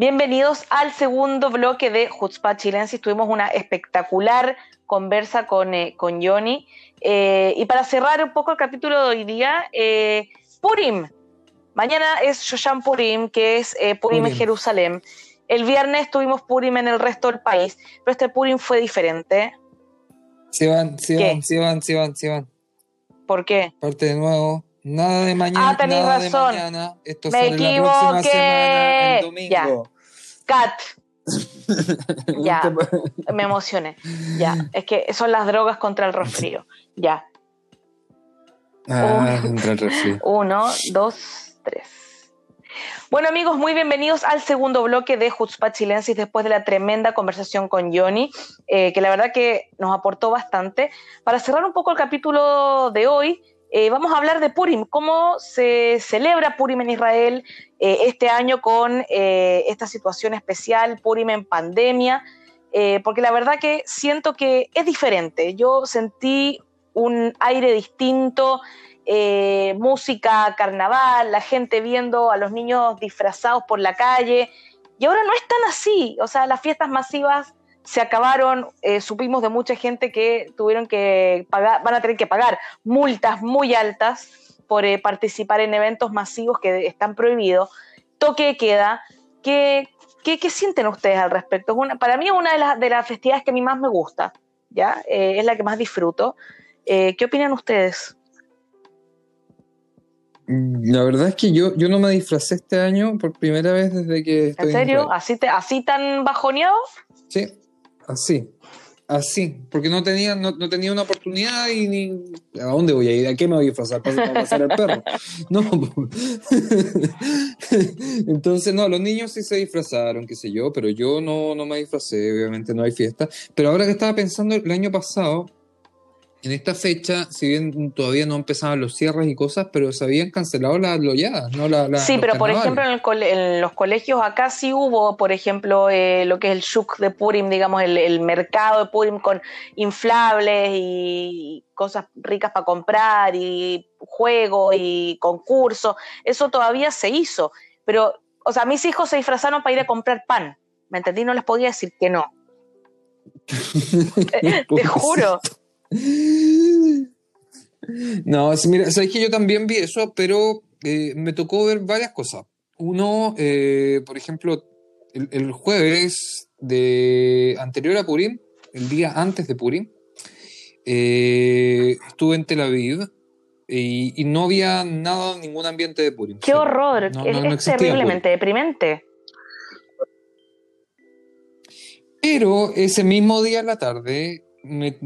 Bienvenidos al segundo bloque de Jutzpah Chilensis. Tuvimos una espectacular conversa con, eh, con Johnny. Eh, y para cerrar un poco el capítulo de hoy día, eh, Purim. Mañana es Shoshan Purim, que es Purim, en Jerusalén. El viernes tuvimos Purim en el resto del país, pero este Purim fue diferente. Se van, se van, se van, se van, se van. ¿Por qué? Parte de nuevo. Nada de mañana. Ah, nada razón. De mañana. Esto Me sale la próxima semana, el domingo. Ya. Cat. ya, me emocioné. Ya, es que son las drogas contra el resfrío. Ya. Ah, contra el resfrío. Uno, dos, tres. Bueno amigos, muy bienvenidos al segundo bloque de Jutzpah Chilensis después de la tremenda conversación con Johnny, eh, que la verdad que nos aportó bastante. Para cerrar un poco el capítulo de hoy, eh, vamos a hablar de Purim, cómo se celebra Purim en Israel eh, este año con eh, esta situación especial, Purim en pandemia, porque la verdad que siento que es diferente. Yo sentí un aire distinto, música, carnaval, la gente viendo a los niños disfrazados por la calle, y ahora no es tan así, o sea, las fiestas masivas se acabaron, eh, supimos de mucha gente que tuvieron que pagar, van a tener que pagar multas muy altas por eh, participar en eventos masivos que están prohibidos, toque de queda. ¿Qué, qué, sienten ustedes al respecto? para mí es una de, las, de las festividades que a mí más me gusta, ¿ya? Eh, es la que más disfruto. ¿Qué opinan ustedes? La verdad es que yo, yo no me disfracé este año por primera vez desde que estoy ¿En serio? ¿Así, te, ¿Así tan bajoneado? Sí, Así, así, porque no tenía, no, tenía una oportunidad y ni. ¿A dónde voy a ir? ¿A qué me voy a disfrazar? ¿Para pasar al perro? No. Entonces, no, los niños sí se disfrazaron, qué sé yo, pero yo no, no me disfracé, obviamente no hay fiesta. Pero ahora que estaba pensando, el año pasado, en esta fecha, si bien todavía no empezaban los cierres y cosas, pero se habían cancelado las loyadas, ¿no? La, sí, pero por ejemplo en, los colegios acá sí hubo, por ejemplo, eh, lo que es el shuk de Purim, digamos, el, mercado de Purim con inflables y cosas ricas para comprar y juegos y concursos. Eso todavía se hizo, pero, o sea, mis hijos se disfrazaron para ir a comprar pan, ¿me entendí? No les podía decir que no. te juro. No, mira, sabes que yo también vi eso, pero eh, me tocó ver varias cosas. Uno, eh, por ejemplo, el, jueves de anterior a Purim, el día antes de Purim, eh, estuve en Tel Aviv y, no había nada, ningún ambiente de Purim. ¡Qué horror! es, terriblemente deprimente. Pero ese mismo día en la tarde me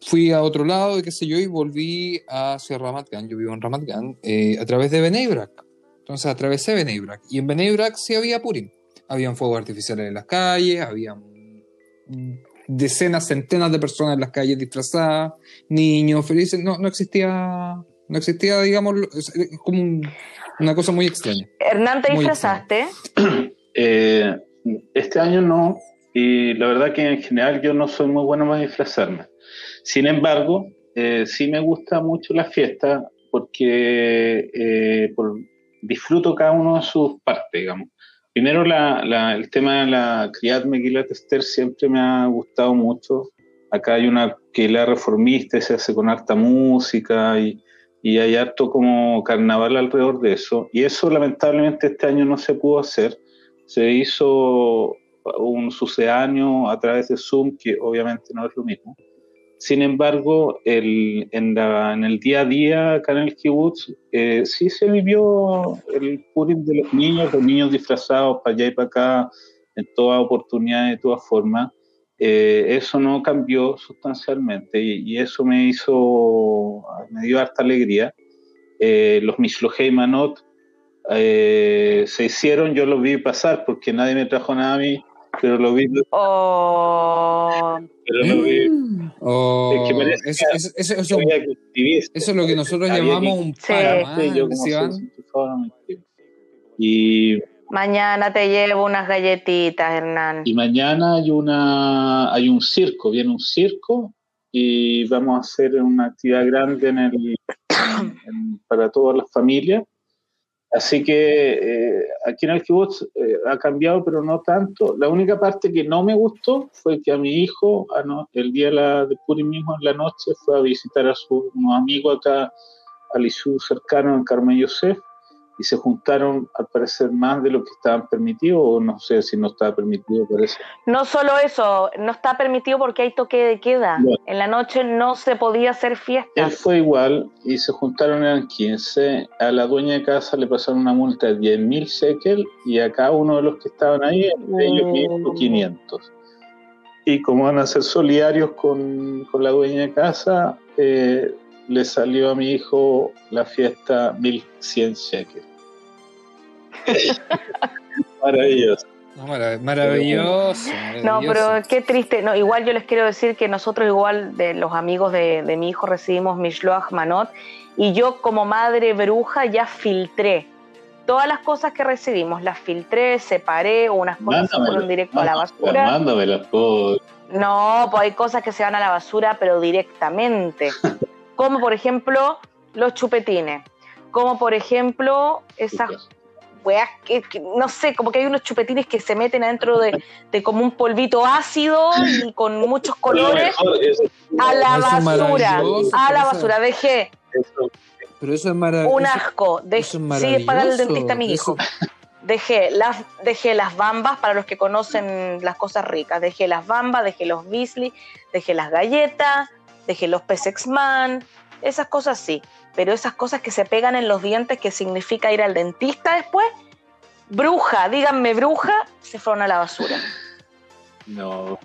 fui a otro lado y qué sé yo y volví hacia Ramat Gan, yo vivo en Ramat Gan, eh, a través de Beneibrak. Entonces atravesé Beneibrak y en Beneibrak sí había Purim. Habían fuegos artificiales en las calles, había decenas, centenas de personas en las calles disfrazadas, niños felices, no, no existía, no existía, digamos, es como una cosa muy extraña. Hernán, ¿te disfrazaste? Eh, este año no, y la verdad que en general yo no soy muy bueno para disfrazarme. Sin embargo, eh, sí me gusta mucho la fiesta porque eh, disfruto cada uno de sus partes, digamos. Primero, el tema de la Criad Megilat Esther siempre me ha gustado mucho. Acá hay una que la reformista, se hace con harta música y y hay harto como carnaval alrededor de eso. Y eso lamentablemente este año no se pudo hacer. Se hizo un sucedáneo a través de Zoom, que obviamente no es lo mismo. Sin embargo, el, en, en, el día a día acá en el kibutz eh, sí se vivió el Purim de los niños, los niños disfrazados para allá y para acá, en toda oportunidad, de todas formas. Eh, eso no cambió sustancialmente y, eso me hizo, me dio harta alegría. Eh, los Mishlohei Manot eh, se hicieron, yo los vi pasar porque nadie me trajo nada a mí, pero lo vi. Oh. Pero lo vi. Mm. Oh. Es que eso, eso, eso, eso, eso, es lo que nosotros llamamos un para y Mañana te llevo unas galletitas, Hernán. Y mañana hay una hay un circo, viene un circo y vamos a hacer una actividad grande en el, para todas las familias. Así que eh, aquí en el kibutz eh, ha cambiado, pero no tanto. La única parte que no me gustó fue que a mi hijo, el día de, la, de Purim mismo en la noche, fue a visitar a su amigo acá, al Isú cercano en Carmen Yosef, y se juntaron al parecer más de lo que estaban permitidos o no sé si no estaba permitido parece. No solo eso, no está permitido porque hay toque de queda. En la noche no se podía hacer fiesta. Él fue igual y se juntaron eran 15. A la dueña de casa le pasaron una multa de 10 mil shekel y a cada uno de los que estaban ahí, ellos mismos 500. Y como van a ser solidarios con, con la dueña de casa, eh, le salió a mi hijo la fiesta 1100 shekels. maravilloso. maravilloso, No, pero qué triste. No, igual yo les quiero decir que nosotros, igual de los amigos de, mi hijo, recibimos Mishloach Manot y yo, como madre bruja, ya filtré todas las cosas que recibimos. Las filtré, separé, unas cosas fueron directo a la basura. No, pues hay cosas que se van a la basura, pero directamente. como por ejemplo los chupetines. Como por ejemplo esas weas que, no sé, como que hay unos chupetines que se meten adentro de, como un polvito ácido y con muchos colores a la basura, a la basura, dejé. Pero eso es maravilloso. Un asco, dejé, sí, para el dentista mi hijo. Dejé las, dejé las bambas, para los que conocen las cosas ricas, dejé las bambas, dejé los bisli, dejé las galletas, dejé los Pesexman, esas cosas sí pero esas cosas que se pegan en los dientes, que significa ir al dentista después, bruja, díganme bruja, se fueron a la basura. No.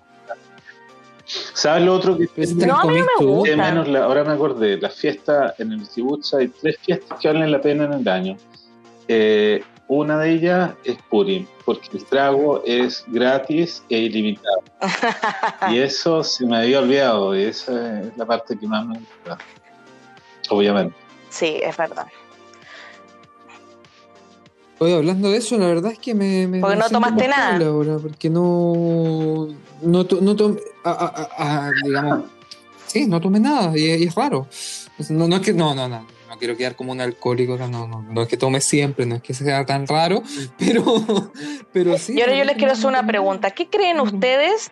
¿Sabes lo otro que no, a mí me gusta. Menos ahora me acordé, las fiestas en el kibutz hay tres fiestas que valen la pena en el año. Eh, una de ellas es Purim, porque el trago es gratis e ilimitado. y eso se me había olvidado, y esa es la parte que más me gusta obviamente. Sí, es verdad. Oye, hablando de eso, la verdad es que me. porque no tomaste nada. porque no. No, no tomé. digamos. sí, no tomé nada y, es raro. No, no es que. No, no, no. No quiero quedar como un alcohólico, no, no, no es que tome siempre, no es que sea tan raro, pero, pero sí. Y ahora yo les quiero hacer una pregunta. ¿Qué creen ustedes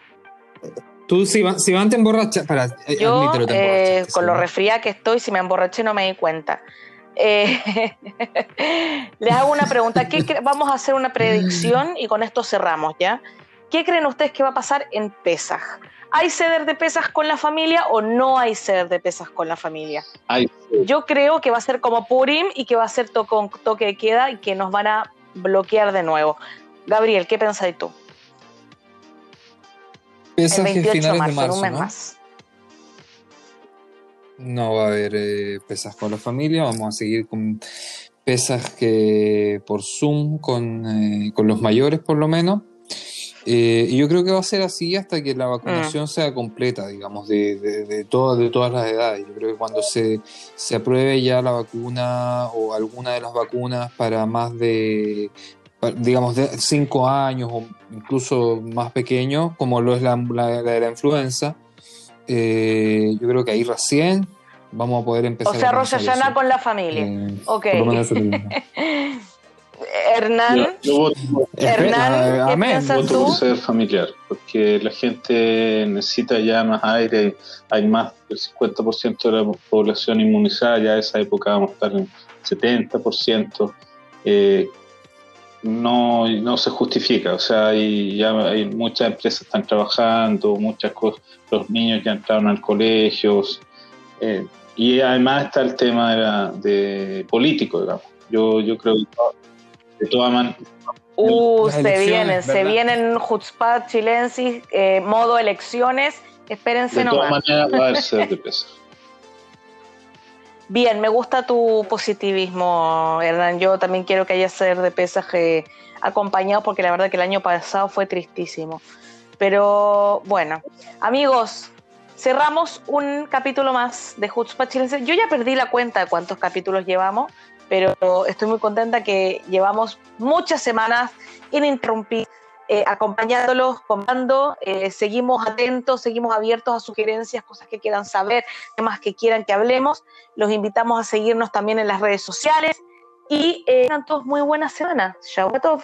Tú, si, van, si van te emborrachas. Para, eh, Yo, eh, con lo resfriada que estoy, si me emborraché no me di cuenta. Eh, les hago una pregunta. ¿Qué vamos a hacer una predicción y con esto cerramos, ¿ya? ¿Qué creen ustedes que va a pasar en Pesaj? ¿Hay ceder de pesas con la familia o no hay ceder de pesas con la familia? Yo creo que va a ser como Purim y que va a ser con toque de queda y que nos van a bloquear de nuevo. Gabriel, ¿qué pensáis tú? Pesaje finales de marzo, ¿no? No va a haber eh, pesas con la familia, vamos a seguir con pesas que por Zoom con, eh, con los mayores por lo menos. Eh, y yo creo que va a ser así hasta que la vacunación mm. sea completa, digamos, de, de, de, todas, de todas las edades. Yo creo que cuando se, se apruebe ya la vacuna o alguna de las vacunas para más de digamos, de cinco años o incluso más pequeño, como lo es la, de la influenza, eh, yo creo que ahí recién vamos a poder empezar. O sea, Rosa con la familia. Eh, ok. Hernán, Hernán, ¿qué piensas tú? ser familiar, porque la gente necesita ya más aire, hay más del 50% de la población inmunizada, ya a esa época vamos a estar en 70%. Eh, no, no se justifica, o sea, hay, ya hay muchas empresas están trabajando, muchas cosas, los niños ya entraron al colegio, eh, y además está el tema de, político, digamos. Yo, yo creo que de todas maneras... Uh, se vienen, se vienen Jutzpat chilensis, eh, modo elecciones, espérense nomás. De todas maneras va a ser de peso. Bien, me gusta tu positivismo, Hernán. Yo también quiero que haya ser de pesaje acompañado porque la verdad que el año pasado fue tristísimo. Pero bueno, amigos, cerramos un capítulo más de Jutzpa Chilense. Yo ya perdí la cuenta de cuántos capítulos llevamos, pero estoy muy contenta que llevamos muchas semanas ininterrumpidas eh, acompañándolos, comando, eh, seguimos atentos, seguimos abiertos a sugerencias, cosas que quieran saber, temas que quieran que hablemos. Los invitamos a seguirnos también en las redes sociales y eh, todos muy buena semana. Todos.